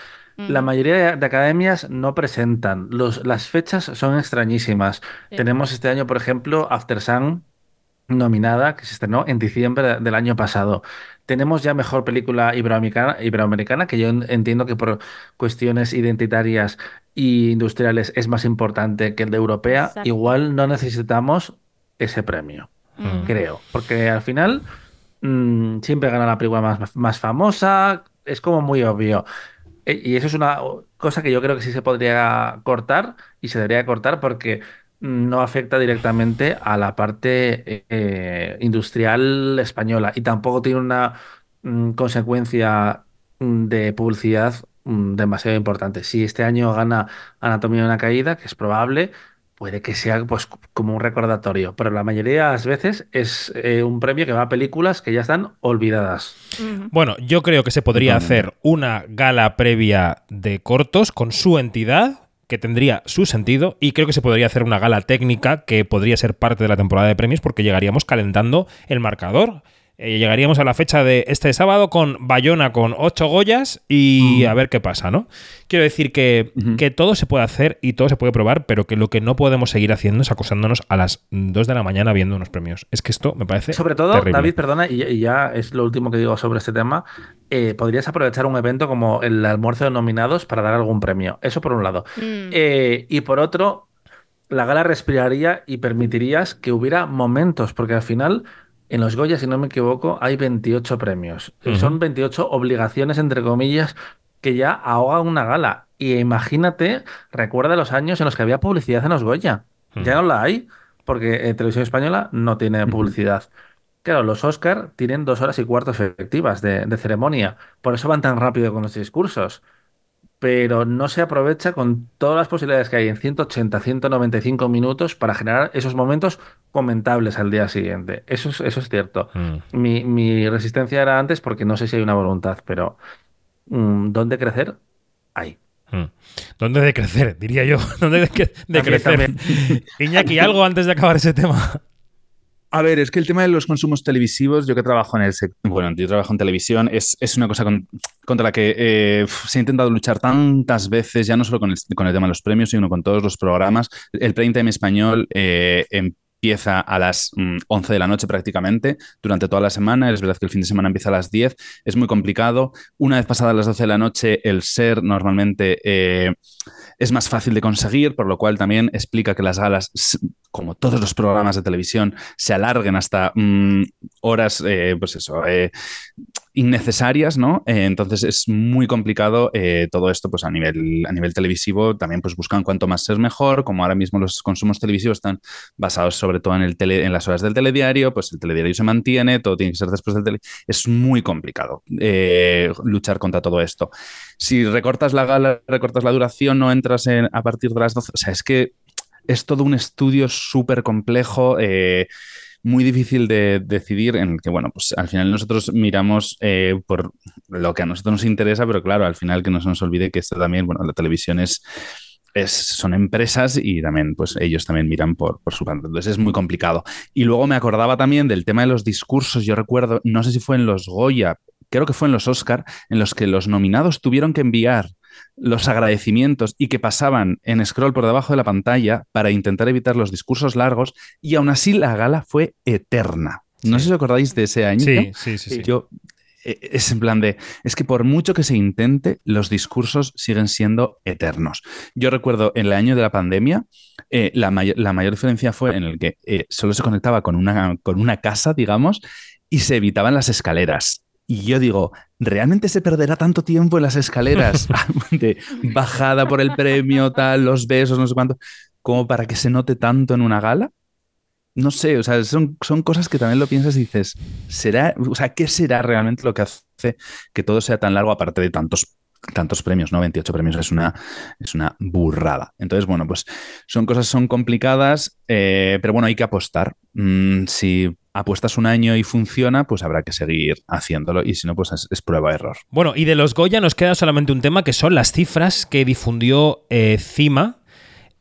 La mayoría de, de academias no presentan, los, las fechas son extrañísimas. Sí. Tenemos este año, por ejemplo, After Sun nominada, que se estrenó en diciembre de- del año pasado. Tenemos ya mejor película iberoamericana, iberoamericana, que yo en- entiendo que por cuestiones identitarias e industriales es más importante que el de europea. Exacto. Igual no necesitamos ese premio, Mm. creo, porque al final mm, siempre gana la película más, más famosa, es como muy obvio. E- Y eso es una cosa que yo creo que sí se podría cortar y se debería cortar porque no afecta directamente a la parte eh, industrial española y tampoco tiene una mm, consecuencia mm, de publicidad mm, demasiado importante. Si este año gana Anatomía de una caída, que es probable, puede que sea pues como un recordatorio, pero la mayoría de las veces es eh, un premio que va a películas que ya están olvidadas. Bueno, yo creo que se podría hacer una gala previa de cortos con su entidad, que tendría su sentido, y creo que se podría hacer una gala técnica que podría ser parte de la temporada de premios porque llegaríamos calentando el marcador. Eh, llegaríamos a la fecha de este sábado con Bayona con ocho Goyas y a ver qué pasa, ¿no? Quiero decir que, que todo se puede hacer y todo se puede probar, pero que lo que no podemos seguir haciendo es acosándonos a las 2 de la mañana viendo unos premios. Es que esto me parece Sobre todo, terrible. David, perdona, y, y ya es lo último que digo sobre este tema, eh, podrías aprovechar un evento como el almuerzo de nominados para dar algún premio. Eso por un lado. Mm. Eh, y por otro, la gala respiraría y permitirías que hubiera momentos, porque al final, en los Goya, si no me equivoco, hay 28 premios. Ujú. Son 28 obligaciones, entre comillas, que ya ahogan una gala. Y imagínate, recuerda los años en los que había publicidad en los Goya. Ya no la hay, porque eh, Televisión Española no tiene publicidad. Claro, los Oscar tienen dos horas y cuarto efectivas de, de ceremonia. Por eso van tan rápido con los discursos. Pero no se aprovecha con todas las posibilidades que hay en 180, 195 minutos para generar esos momentos comentables al día siguiente. Eso es, eso es cierto. Mm. Mi, mi resistencia era antes porque no sé si hay una voluntad, pero mm, ¿dónde crecer? Hay. Mm. ¿Dónde de crecer? Diría yo. ¿Dónde de, de crecer? Iñaki, algo antes de acabar ese tema. A ver, es que el tema de los consumos televisivos, yo que trabajo en el sector, bueno, yo trabajo en televisión, es, es una cosa con- contra la que eh, se ha intentado luchar tantas veces, ya no solo con el, con el tema de los premios, sino con todos los programas. El Prime Time español eh, empieza a las mm, 11 de la noche prácticamente durante toda la semana. Es verdad que el fin de semana empieza a las 10. Es muy complicado. Una vez pasadas las 12 de la noche, el ser normalmente eh, es más fácil de conseguir, por lo cual también explica que las galas, como todos los programas de televisión, se alarguen hasta mm, horas, eh, pues eso, eh, innecesarias, ¿no? Eh, entonces es muy complicado todo esto, pues a nivel, a nivel televisivo también pues buscan cuanto más ser mejor, como ahora mismo los consumos televisivos están basados sobre todo en, el tele, en las horas del telediario, pues el telediario se mantiene, todo tiene que ser después del tele. Es muy complicado luchar contra todo esto. Si recortas la gala, recortas la duración, no entras en- a partir de las 12, o sea, es que es todo un estudio súper complejo. eh, muy difícil de decidir en el que, bueno, pues al final nosotros miramos eh, por lo que a nosotros nos interesa, pero claro, al final que no se nos olvide que esto también, bueno, la televisión es, es- son empresas y también, pues ellos también miran por, por su parte. Entonces es muy complicado. Y luego me acordaba también del tema de los discursos. Yo recuerdo, no sé si fue en los Goya, creo que fue en los Oscar, en los que los nominados tuvieron que enviar los agradecimientos y que pasaban en scroll por debajo de la pantalla para intentar evitar los discursos largos y aún así la gala fue eterna. No sé si os acordáis de ese año. Sí, sí, sí. sí. Yo, eh, es en plan de, es que por mucho que se intente, los discursos siguen siendo eternos. Yo recuerdo en el año de la pandemia, eh, la, may- la mayor diferencia fue en el que eh, solo se conectaba con una, con una casa, digamos, y se evitaban las escaleras. Y yo digo, ¿realmente se perderá tanto tiempo en las escaleras de bajada por el premio, tal, los besos, no sé cuánto, como para que se note tanto en una gala? No sé, o sea, son, son cosas que también lo piensas y dices, ¿será, o sea, qué será realmente lo que hace que todo sea tan largo aparte de tantos tantos premios, ¿no? 28 premios es una, es una burrada. Entonces, bueno, pues son cosas, son complicadas, eh, pero bueno, hay que apostar. Mm, si apuestas un año y funciona, pues habrá que seguir haciéndolo y si no, pues es, prueba-error. Bueno, y de los Goya nos queda solamente un tema que son las cifras que difundió eh, CIMA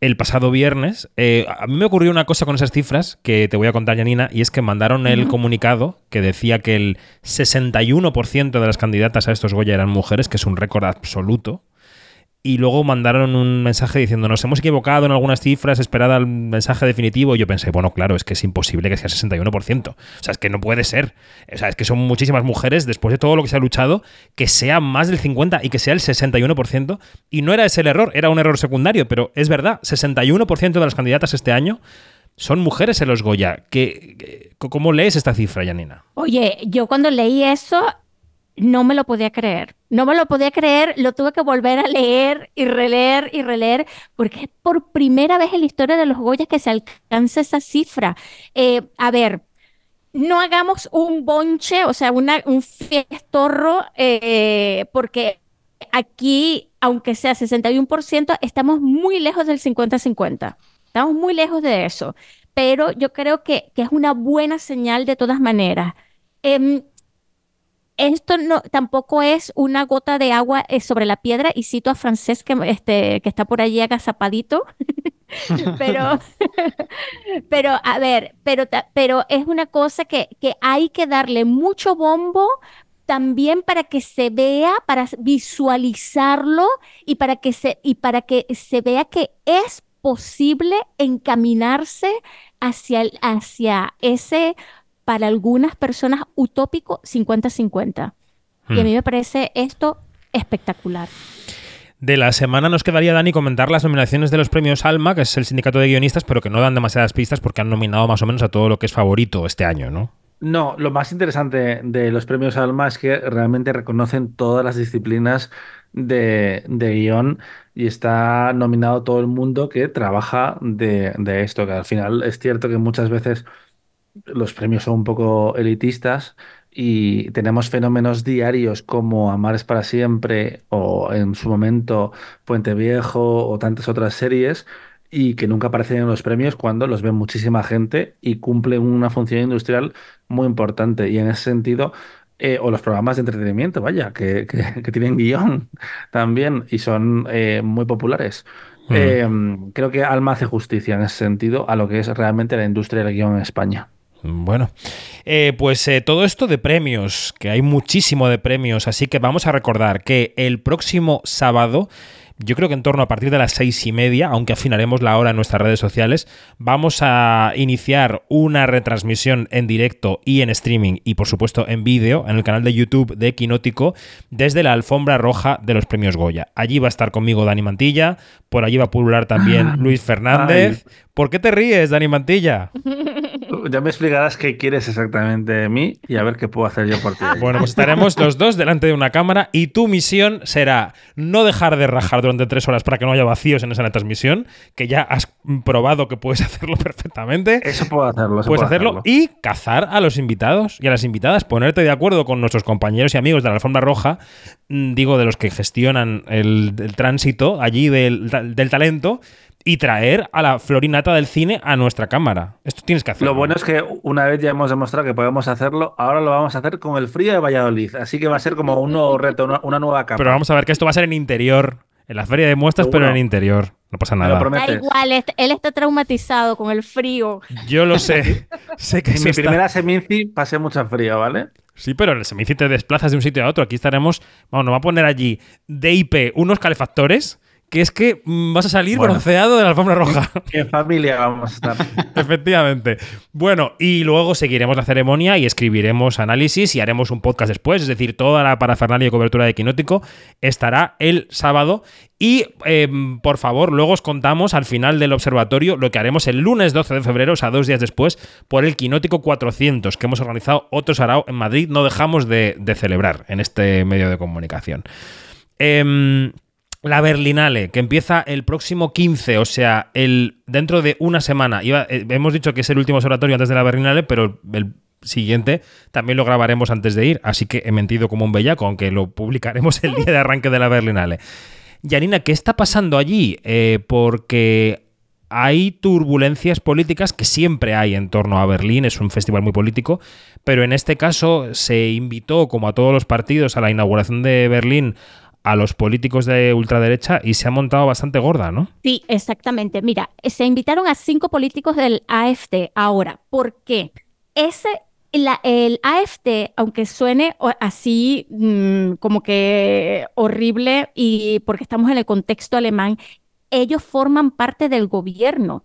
el pasado viernes. Eh, a mí me ocurrió una cosa con esas cifras que te voy a contar, Janina, y es que mandaron el comunicado que decía que el 61% de las candidatas a estos Goya eran mujeres, que es un récord absoluto y luego mandaron un mensaje diciendo nos hemos equivocado en algunas cifras, esperada el mensaje definitivo. Y yo pensé, bueno, claro, es que es imposible que sea 61%. O sea, es que no puede ser. O sea, es que son muchísimas mujeres, después de todo lo que se ha luchado, que sea más del 50% y que sea el 61%. Y no era ese el error, era un error secundario, pero es verdad, 61% de las candidatas este año son mujeres en los Goya. ¿Qué, ¿Cómo lees esta cifra, Janina? Oye, yo cuando leí eso no me lo podía creer. No me lo podía creer, lo tuve que volver a leer y releer y releer, porque es por primera vez en la historia de los Goyas que se alcanza esa cifra. Eh, a ver, no hagamos un bonche, o sea, una, un fiestorro, eh, porque aquí, aunque sea 61%, estamos muy lejos del 50-50. Estamos muy lejos de eso. Pero yo creo que, que es una buena señal de todas maneras. Em, esto no, tampoco es una gota de agua eh, sobre la piedra, y cito a Francés que, este, que está por allí agazapadito, pero, pero, a ver, pero, pero es una cosa que, que hay que darle mucho bombo también para que se vea, para visualizarlo y para que se, y para que se vea que es posible encaminarse hacia, hacia ese para algunas personas utópico 50-50. Y a mí hmm. me parece esto espectacular. De la semana nos quedaría, Dani, comentar las nominaciones de los premios Alma, que es el sindicato de guionistas, pero que no dan demasiadas pistas porque han nominado más o menos a todo lo que es favorito este año, ¿no? No, lo más interesante de los premios Alma es que realmente reconocen todas las disciplinas de, guion y está nominado todo el mundo que trabaja de, de esto, que al final es cierto que muchas veces los premios son un poco elitistas y tenemos fenómenos diarios como Amar es para siempre o en su momento Puente Viejo o tantas otras series y que nunca aparecen en los premios cuando los ve muchísima gente y cumplen una función industrial muy importante. Y en ese sentido, eh, o los programas de entretenimiento, vaya, que, tienen guion también y son eh, muy populares. Em, creo que Alma hace justicia en ese sentido a lo que es realmente la industria del guion en España. Bueno, eh, pues eh, todo esto de premios, que hay muchísimo de premios, así que vamos a recordar que el próximo sábado, yo creo que en torno a partir de las seis y media, aunque afinaremos la hora en nuestras redes sociales, vamos a iniciar una retransmisión en directo y en streaming y por supuesto en vídeo en el canal de YouTube de Quinótico desde la alfombra roja de los premios Goya. Allí va a estar conmigo Dani Mantilla, por allí va a pulular también Luis Fernández. ¿Por qué te ríes, Dani Mantilla? Ya me explicarás qué quieres exactamente de mí y a ver qué puedo hacer yo por ti. Bueno, pues estaremos los dos delante de una cámara y tu misión será no dejar de rajar durante tres horas para que no haya vacíos en esa transmisión, que ya has probado que puedes hacerlo perfectamente. Eso puedo hacerlo. puedes hacerlo, y cazar a los invitados y a las invitadas, ponerte de acuerdo con nuestros compañeros y amigos de la alfombra roja, mm, digo, de los que gestionan el, tránsito allí del, del talento y traer a la florinata del cine a nuestra cámara. Esto tienes que hacerlo. Lo bueno es que una vez ya hemos demostrado que podemos hacerlo, ahora lo vamos a hacer con el frío de Valladolid. Así que va a ser como un nuevo reto, una, nueva cámara. Pero vamos a ver que esto va a ser en interior. En la feria de muestras, pero en interior. No pasa nada. Da igual, él está traumatizado con el frío. Yo lo sé. sé que en mi primera Seminci pasé mucho frío, ¿vale? Sí, pero en el Seminci te desplazas de un sitio a otro. Aquí estaremos. Vamos, nos va a poner allí DIP unos calefactores que es que mm, vas a salir bronceado de la alfombra roja. En familia vamos a estar. Efectivamente. Bueno, y luego seguiremos la ceremonia y escribiremos análisis y haremos un podcast después. Es decir, toda la parafernalia y cobertura de Quinótico estará el sábado. Y em, por favor, luego os contamos al final del observatorio lo que haremos el lunes 12 de febrero, o sea, dos días después, por el Quinótico 400, que hemos organizado otro sarao en Madrid. No dejamos de, celebrar en este medio de comunicación. Eh, la Berlinale, que empieza el próximo 15, o sea, el dentro de una semana. Eh, hemos dicho que es el último observatorio antes de la Berlinale, pero el siguiente también lo grabaremos antes de ir, así que he mentido como un bellaco, aunque lo publicaremos el día de arranque de la Berlinale. Yanina, ¿qué está pasando allí? Eh, porque hay turbulencias políticas que siempre hay en torno a Berlín, es un festival muy político, pero en este caso se invitó, como a todos los partidos, a la inauguración de Berlín a los políticos de ultraderecha y se ha montado bastante gorda, ¿no? Sí, exactamente. Mira, se invitaron a cinco políticos del AFD ahora. ¿Por qué? Ese, el AFD, aunque suene así mm, como que horrible y porque estamos en el contexto alemán, ellos forman parte del gobierno,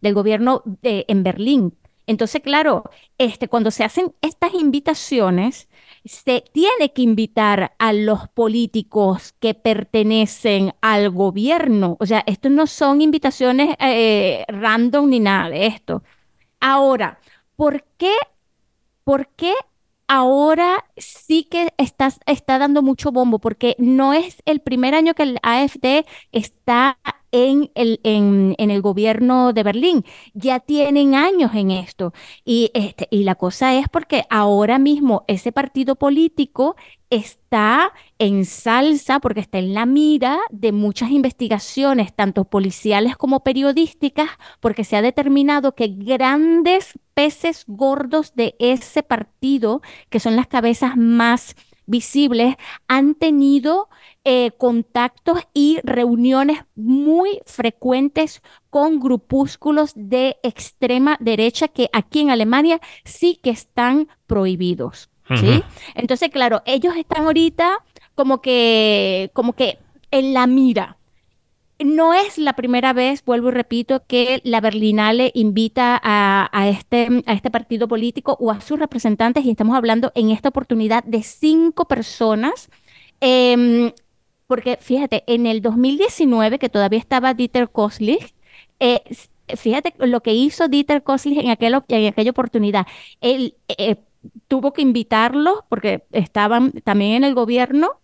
del gobierno de, en Berlín. Entonces, claro, este, cuando se hacen estas invitaciones, se tiene que invitar a los políticos que pertenecen al gobierno. O sea, esto no son invitaciones eh, random ni nada de esto. Ahora, ¿por qué, por qué ahora sí que está, está dando mucho bombo? Porque no es el primer año que el AFD está en el, en, el gobierno de Berlín. Ya tienen años en esto. Y, este, y la cosa es porque ahora mismo ese partido político está en salsa porque está en la mira de muchas investigaciones, tanto policiales como periodísticas, porque se ha determinado que grandes peces gordos de ese partido, que son las cabezas más visibles, han tenido eh, contactos y reuniones muy frecuentes con grupúsculos de extrema derecha que aquí en Alemania sí que están prohibidos. ¿sí? Entonces, claro, ellos están ahorita como que, como que en la mira. No es la primera vez, vuelvo y repito, que la Berlinale invita a, este, a este partido político o a sus representantes, y estamos hablando en esta oportunidad de cinco personas. Em, porque fíjate, en el 2019, que todavía estaba Dieter Koslich, eh, fíjate lo que hizo Dieter Koslich en aquella oportunidad. Él eh, tuvo que invitarlos porque estaban también en el gobierno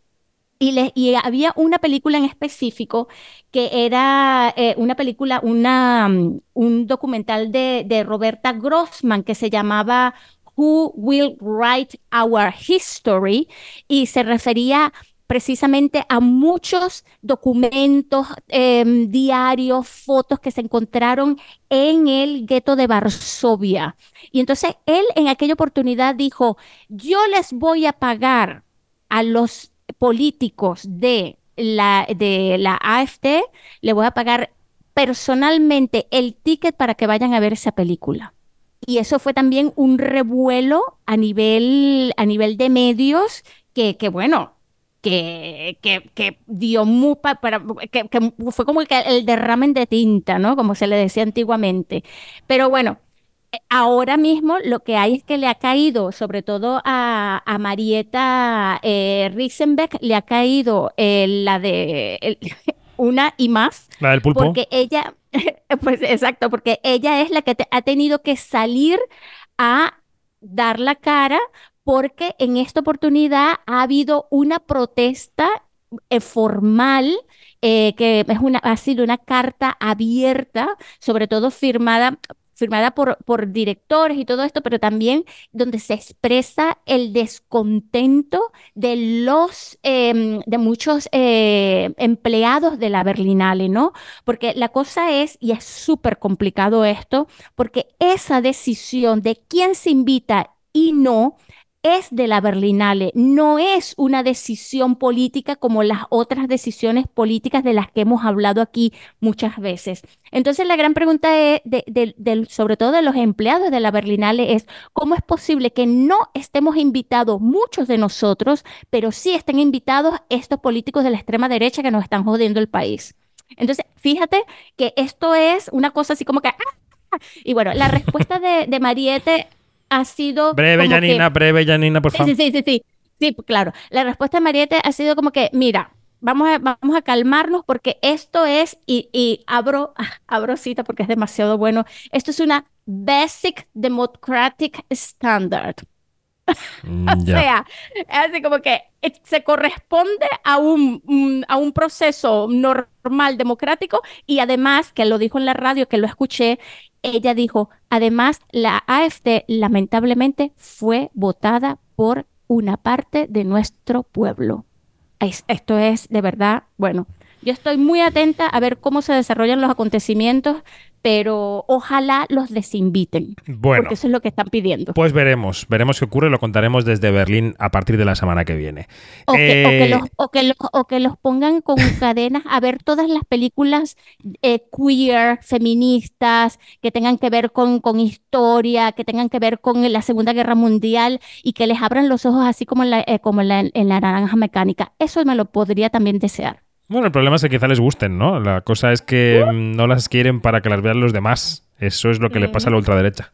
y, había una película en específico que era eh, una película, mm, un documental de, de, Roberta Grossman que se llamaba Who Will Write Our History y se refería precisamente a muchos documentos, em, diarios, fotos que se encontraron en el gueto de Varsovia. Y entonces él en aquella oportunidad dijo, yo les voy a pagar a los políticos de la, de la AFD, le voy a pagar personalmente el ticket para que vayan a ver esa película. Y eso fue también un revuelo a nivel, a nivel de medios que, que bueno, que, que, dio muy para, que, fue como el derramen de tinta, ¿no? Como se le decía antiguamente. Pero bueno, ahora mismo lo que hay es que le ha caído, sobre todo a, Marieta eh, Risenbeck, le ha caído eh, la de una y más. La del pulpo. Porque ella, pues exacto, porque ella es la que ha tenido que salir a dar la cara porque en esta oportunidad ha habido una protesta eh, formal, eh, que es una, ha sido una carta abierta, sobre todo firmada firmada por, por directores y todo esto, pero también donde se expresa el descontento de los, em, de muchos eh, empleados de la Berlinale, ¿no? Porque la cosa es, y es súper complicado esto, porque esa decisión de quién se invita y no es de la Berlinale, no es una decisión política como las otras decisiones políticas de las que hemos hablado aquí muchas veces. Entonces la gran pregunta es, sobre todo de los empleados de la Berlinale es, ¿cómo es posible que no estemos invitados muchos de nosotros, pero sí estén invitados estos políticos de la extrema derecha que nos están jodiendo el país? Entonces, fíjate que esto es una cosa así como que... ¡ah! Y bueno, la respuesta de, de Mariette ha sido... Breve, Janina, breve, Janina, por favor. Sí, sí, sí, sí, sí, claro. La respuesta de Mariette ha sido como que, mira, vamos a, vamos a calmarnos porque esto es, y, y abro, abro cita porque es demasiado bueno, esto es una Basic Democratic Standard. Mm, O sea, así como que eh, se corresponde a un, un- a un proceso normal, democrático, y además, que lo dijo en la radio, que lo escuché, ella dijo, además, la AFD lamentablemente fue votada por una parte de nuestro pueblo. Es- esto es de verdad, bueno, yo estoy muy atenta a ver cómo se desarrollan los acontecimientos, pero ojalá los desinviten, Bueno. porque eso es lo que están pidiendo. Pues veremos, veremos qué ocurre, lo contaremos desde Berlín a partir de la semana que viene. O que, o que Eh, los, o que los- o que los pongan con cadenas a ver todas las películas eh, queer, feministas, que tengan que ver con, con historia, que tengan que ver con la Segunda Guerra Mundial y que les abran los ojos así como en la, eh, como en la, en la naranja mecánica. Eso me lo podría también desear. Bueno, el problema es que quizá les gusten, ¿no? La cosa es que mm, no las quieren para que las vean los demás. Eso es lo que le pasa a la ultraderecha.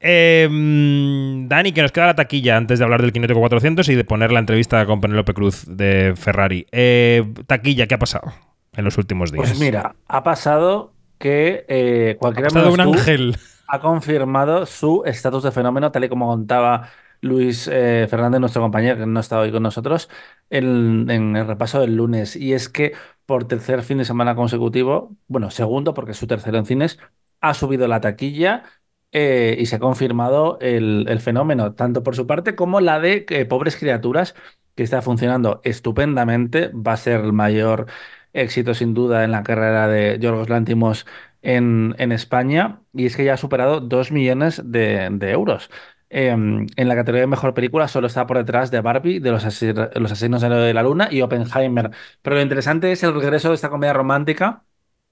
Eh, mm, Dani, que nos queda la taquilla antes de hablar del Kinético 400 y de poner la entrevista con Penélope Cruz de Ferrari. Eh, taquilla, ¿qué ha pasado en los últimos días? Pues mira, ha pasado que eh, ha cualquiera pasado un ángel. ha confirmado su estatus de fenómeno, tal y como contaba Luis eh, Fernández, nuestro compañero, que no está hoy con nosotros, en, el repaso del lunes. Y es que por tercer fin de semana consecutivo, bueno, segundo, porque es su tercero en cines, ha subido la taquilla eh, y se ha confirmado el, el fenómeno, tanto por su parte como la de eh, Pobres Criaturas, que está funcionando estupendamente. Va a ser el mayor éxito, sin duda, en la carrera de Yorgos Lantimos en, en España. Y es que ya ha superado 2 millones de, de euros. Eh, en la categoría de mejor película solo está por detrás de Barbie, de los, asesinos de la luna y Oppenheimer. Pero lo interesante es el regreso de esta comedia romántica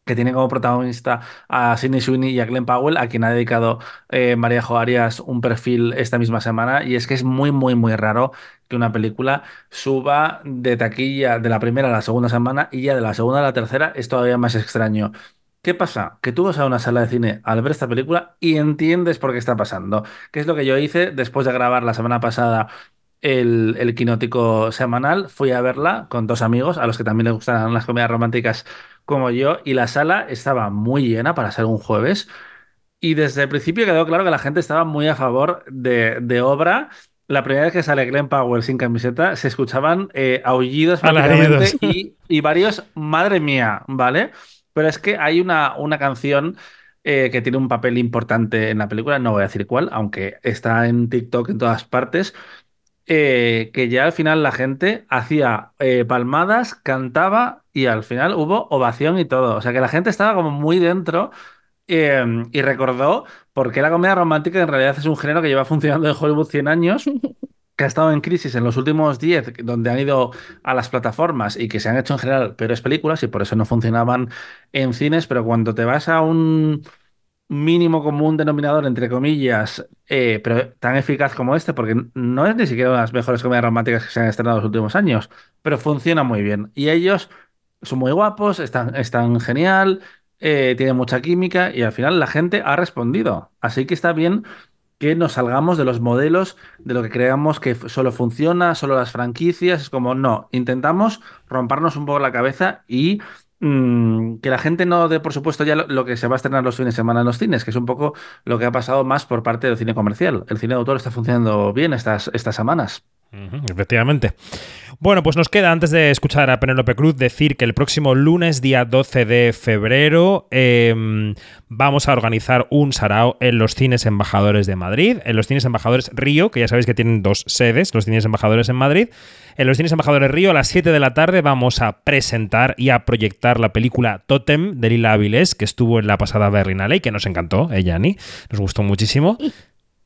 que tiene como protagonista a Sidney Sweeney y a Glenn Powell, a quien ha dedicado eh, María Jo Arias un perfil esta misma semana. Y es que es muy, muy, muy raro que una película suba de taquilla de la primera a la segunda semana y ya de la segunda a la tercera es todavía más extraño. ¿Qué pasa? Que tú vas a una sala de cine al ver esta película y entiendes por qué está pasando. ¿Qué es lo que yo hice después de grabar la semana pasada el, el quinótico semanal? Fui a verla con dos amigos a los que también les gustan las comedias románticas como yo y la sala estaba muy llena para ser un jueves. Y desde el principio quedó claro que la gente estaba muy a favor de, de obra. La primera vez que sale Glenn Powell sin camiseta, se escuchaban eh, aullidos y, y varios, madre mía, ¿vale? Pero es que hay una, una canción eh, que tiene un papel importante en la película, no voy a decir cuál, aunque está en TikTok en todas partes, eh, que ya al final la gente hacía eh, palmadas, cantaba y al final hubo ovación y todo. O sea que la gente estaba como muy dentro eh, y recordó por qué la comedia romántica en realidad es un género que lleva funcionando en Hollywood 100 años. que ha estado en crisis en los últimos 10, donde han ido a las plataformas y que se han hecho en general peores películas y por eso no funcionaban en cines, pero cuando te vas a un mínimo común denominador, entre comillas, eh, pero tan eficaz como este, porque no es ni siquiera una de las mejores comedias románticas que se han estrenado en los últimos años, pero funciona muy bien. Y ellos son muy guapos, están, están genial, eh, tienen mucha química y al final la gente ha respondido. Así que está bien que nos salgamos de los modelos de lo que creamos que solo funciona, solo las franquicias. Es como, no, intentamos rompernos un poco la cabeza y mm, que la gente no dé, por supuesto, ya lo, lo que se va a estrenar los fines de semana en los cines, que es un poco lo que ha pasado más por parte del cine comercial. El cine de autor está funcionando bien estas, estas semanas. Efectivamente. Bueno, pues nos queda, antes de escuchar a Penélope Cruz, decir que el próximo lunes, día 12 de febrero, eh, vamos a organizar un sarao en los cines embajadores de Madrid, en los cines embajadores Río, que ya sabéis que tienen dos sedes, los cines embajadores en Madrid. En los cines embajadores Río, a las 7 de la tarde, vamos a presentar y a proyectar la película Totem de Lila Avilés, que estuvo en la pasada Berlinale y que nos encantó, eh, Yani, nos gustó muchísimo.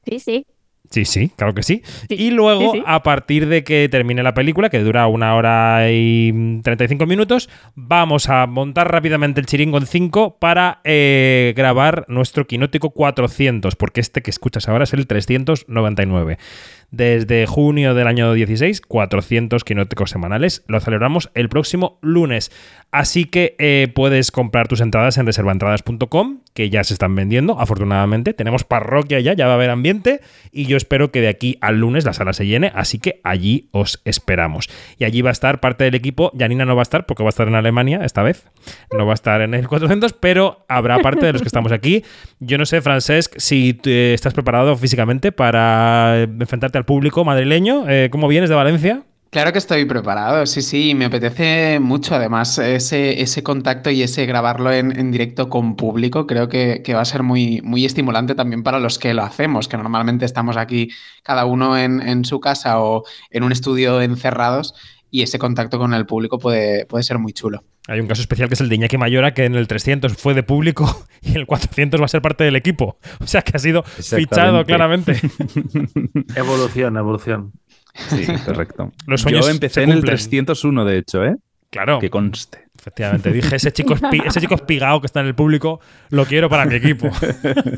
Sí, sí. Sí, sí, claro que sí. Sí, Y luego, sí, sí. a partir de que termine la película, que dura una hora y 35 minutos, vamos a montar rápidamente el chiringo en 5 para eh, grabar nuestro quinótico 400, porque este que escuchas ahora es el 399. Desde junio del año 16, 400 quinóticos semanales. Lo celebramos el próximo lunes. Así que eh, puedes comprar tus entradas en reservaentradas.com, que ya se están vendiendo, afortunadamente. Tenemos parroquia ya, ya va a haber ambiente. Y yo espero que de aquí al lunes la sala se llene, así que allí os esperamos. Y allí va a estar parte del equipo. Janina no va a estar porque va a estar en Alemania esta vez. No va a estar en el 400, pero habrá parte de los que estamos aquí. Yo no sé, Francesc, si te- estás preparado físicamente para enfrentarte al público madrileño. Eh, ¿Cómo vienes de Valencia? Claro que estoy preparado, sí, sí, me apetece mucho además ese, ese contacto y ese grabarlo en, en directo con público, creo que, que, va a ser muy, muy estimulante también para los que lo hacemos, que normalmente estamos aquí cada uno en, en su casa o en un estudio encerrados y ese contacto con el público puede, puede ser muy chulo. Hay un caso especial que es el de Iñaki Mayora, que en el 300 fue de público y en el 400 va a ser parte del equipo. O sea que ha sido fichado claramente. evolución, evolución. Sí, correcto. Los sueños Yo empecé en el 301, de hecho, ¿eh? Claro. Que conste. Efectivamente, dije, ese chico, ese chico espigado que está en el público, lo quiero para mi equipo.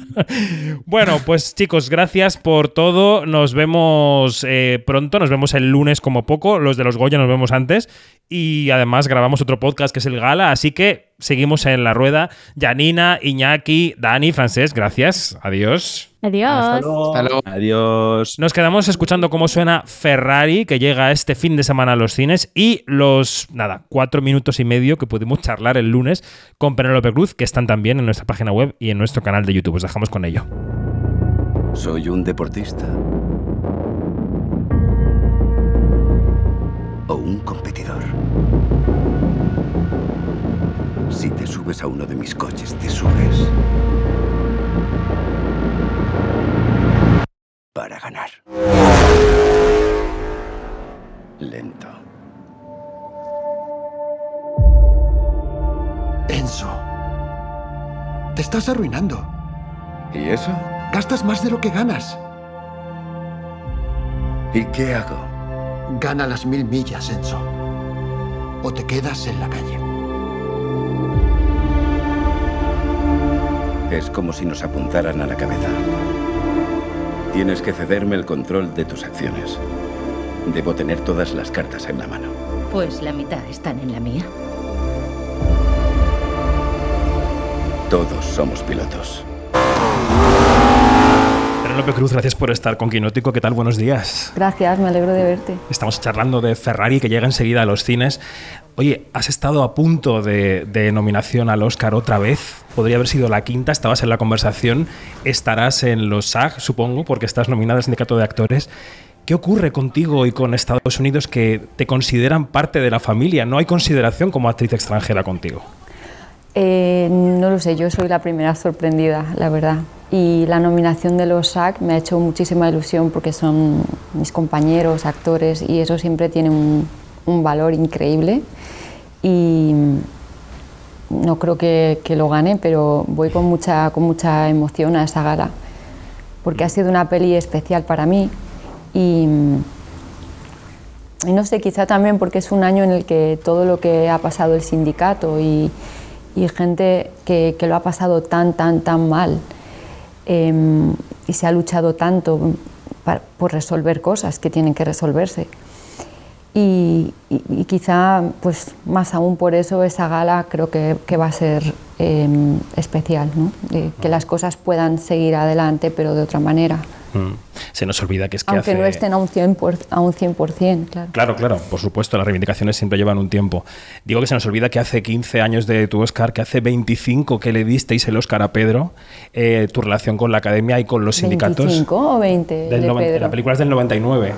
bueno, pues chicos, gracias por todo. Nos vemos eh, pronto, nos vemos el lunes como poco. Los de los Goya nos vemos antes. Y además grabamos otro podcast que es el Gala, así que seguimos en la rueda. Janina, Iñaki, Dani, Francés, gracias. Adiós. Adiós. Hasta luego. Hasta luego. Adiós. Nos quedamos escuchando cómo suena Ferrari, que llega este fin de semana a los cines, y los, nada, cuatro minutos y medio que pudimos charlar el lunes con Penélope Cruz, que están también en nuestra página web y en nuestro canal de YouTube. Os dejamos con ello. Soy un deportista. O un competidor. Si te subes a uno de mis coches, te subes. Para ganar. Lento. Enzo. Te estás arruinando. ¿Y eso? Gastas más de lo que ganas. ¿Y qué hago? Gana las mil millas, Enzo. O te quedas en la calle. Es como si nos apuntaran a la cabeza. Tienes que cederme el control de tus acciones. Debo tener todas las cartas en la mano. Pues la mitad están en la mía. Todos somos pilotos. Penélope Cruz, gracias por estar con Quinótico. ¿Qué tal? Buenos días. Gracias, me alegro de verte. Estamos charlando de Ferrari, que llega enseguida a los cines. Oye, has estado a punto de, de, nominación al Oscar otra vez. Podría haber sido la quinta, estabas en la conversación. Estarás en los SAG, supongo, porque estás nominada al Sindicato de Actores. ¿Qué ocurre contigo y con Estados Unidos que te consideran parte de la familia? ¿No hay consideración como actriz extranjera contigo? Eh, no lo sé, yo soy la primera sorprendida, la verdad. Y la nominación de los SAG me ha hecho muchísima ilusión porque son mis compañeros, actores, y eso siempre tiene un, un valor increíble. Y no creo que, que, lo gane, pero voy con mucha, con mucha emoción a esa gala, porque ha sido una peli especial para mí. Y, y no sé, quizá también porque es un año en el que todo lo que ha pasado el sindicato y, y gente que, que, lo ha pasado tan, tan, tan mal eh, y se ha luchado tanto para, por resolver cosas que tienen que resolverse. Y, y, y, quizá, pues más aún por eso, esa gala creo que, que va a ser eh, especial, ¿no? Que las cosas puedan seguir adelante, pero de otra manera. Mm. Se nos olvida que es que Aunque hace... no estén a un 100%, por, a un 100% claro. Claro, claro, por supuesto, las reivindicaciones siempre llevan un tiempo. Digo que se nos olvida que hace 15 años de tu Oscar, que hace 25 que le disteis el Oscar a Pedro, eh, tu relación con la academia y con los sindicatos. ¿25 o 20 del de noven- Pedro? La película es del 99,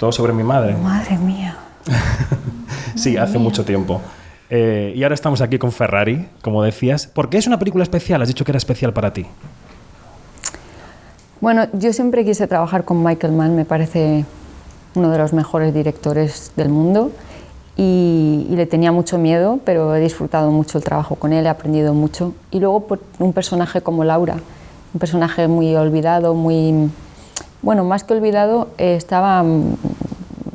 todo sobre mi madre. Madre mía. sí, hace mucho tiempo. Eh, y ahora estamos aquí con Ferrari, como decías. ¿Por qué es una película especial? Has dicho que era especial para ti. Bueno, yo siempre quise trabajar con Michael Mann, me parece uno de los mejores directores del mundo y, y, le tenía mucho miedo, pero he disfrutado mucho el trabajo con él, he aprendido mucho. Y luego por un personaje como Laura, un personaje muy olvidado, muy... Bueno, más que olvidado, eh, estaba mm,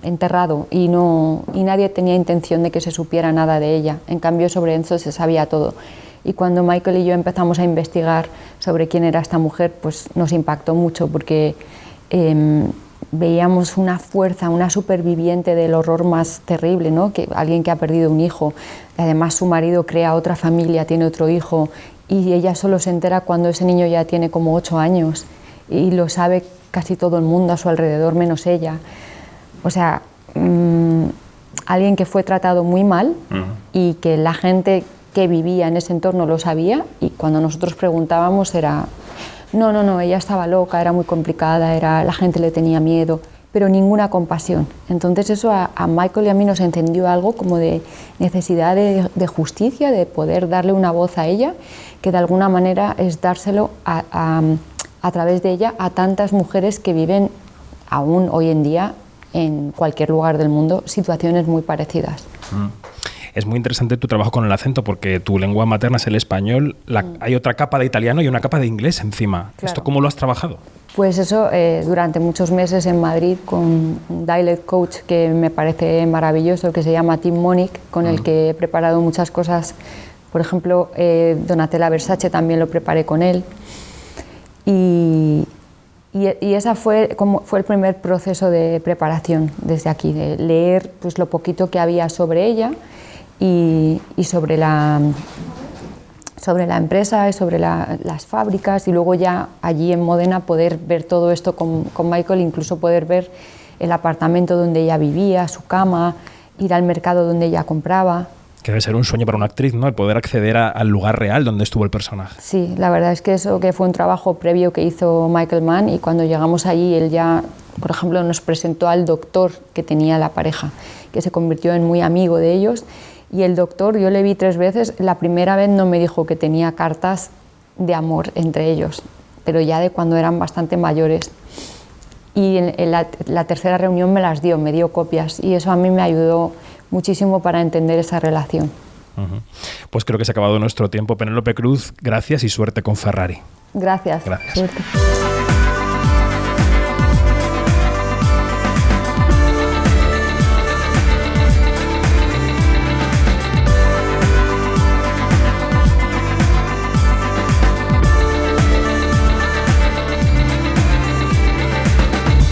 enterrado y, no, y nadie tenía intención de que se supiera nada de ella. En cambio, sobre Enzo se sabía todo. Y cuando Michael y yo empezamos a investigar sobre quién era esta mujer, pues nos impactó mucho porque eh, veíamos una fuerza, una superviviente del horror más terrible, ¿no? que alguien que ha perdido un hijo, además su marido crea otra familia, tiene otro hijo y ella solo se entera cuando ese niño ya tiene como ocho años y lo sabe casi todo el mundo a su alrededor menos ella. O sea, mmm, alguien que fue tratado muy mal uh -huh. y que la gente que vivía en ese entorno lo sabía y cuando nosotros preguntábamos era, no, no, no, ella estaba loca, era muy complicada, era, la gente le tenía miedo, pero ninguna compasión. Entonces eso a, a Michael y a mí nos encendió algo como de necesidad de, de justicia, de poder darle una voz a ella, que de alguna manera es dárselo a, a, a través de ella a tantas mujeres que viven aún hoy en día en cualquier lugar del mundo situaciones muy parecidas. Es muy interesante tu trabajo con el acento porque tu lengua materna es el español, la- hay otra capa de italiano y una capa de inglés encima. Claro. ¿Esto cómo lo has trabajado? Pues eso, eh, durante muchos meses en Madrid con un dialect coach que me parece maravilloso, que se llama Tim Monic, con el que he preparado muchas cosas. Por ejemplo, eh, Donatella Versace también lo preparé con él. Y, y, y esa fue, como, fue el primer proceso de preparación desde aquí, de leer pues, lo poquito que había sobre ella y, y sobre la sobre la empresa y sobre la- las fábricas y luego ya allí en Modena poder ver todo esto con, con Michael, incluso poder ver el apartamento donde ella vivía, su cama, ir al mercado donde ella compraba. Que debe ser un sueño para una actriz, ¿no? El poder acceder a- al lugar real donde estuvo el personaje. Sí, la verdad es que eso que fue un trabajo previo que hizo Michael Mann y cuando llegamos allí él ya, por ejemplo, nos presentó al doctor que tenía la pareja, que se convirtió en muy amigo de ellos y el doctor yo le vi tres veces, la primera vez no me dijo que tenía cartas de amor entre ellos, pero ya de cuando eran bastante mayores. Y en, la, la tercera reunión me las dio, me dio copias y eso a mí me ayudó muchísimo para entender esa relación. Pues creo que se ha acabado nuestro tiempo. Penélope Cruz, gracias y suerte con Ferrari. Gracias. Gracias. Suerte.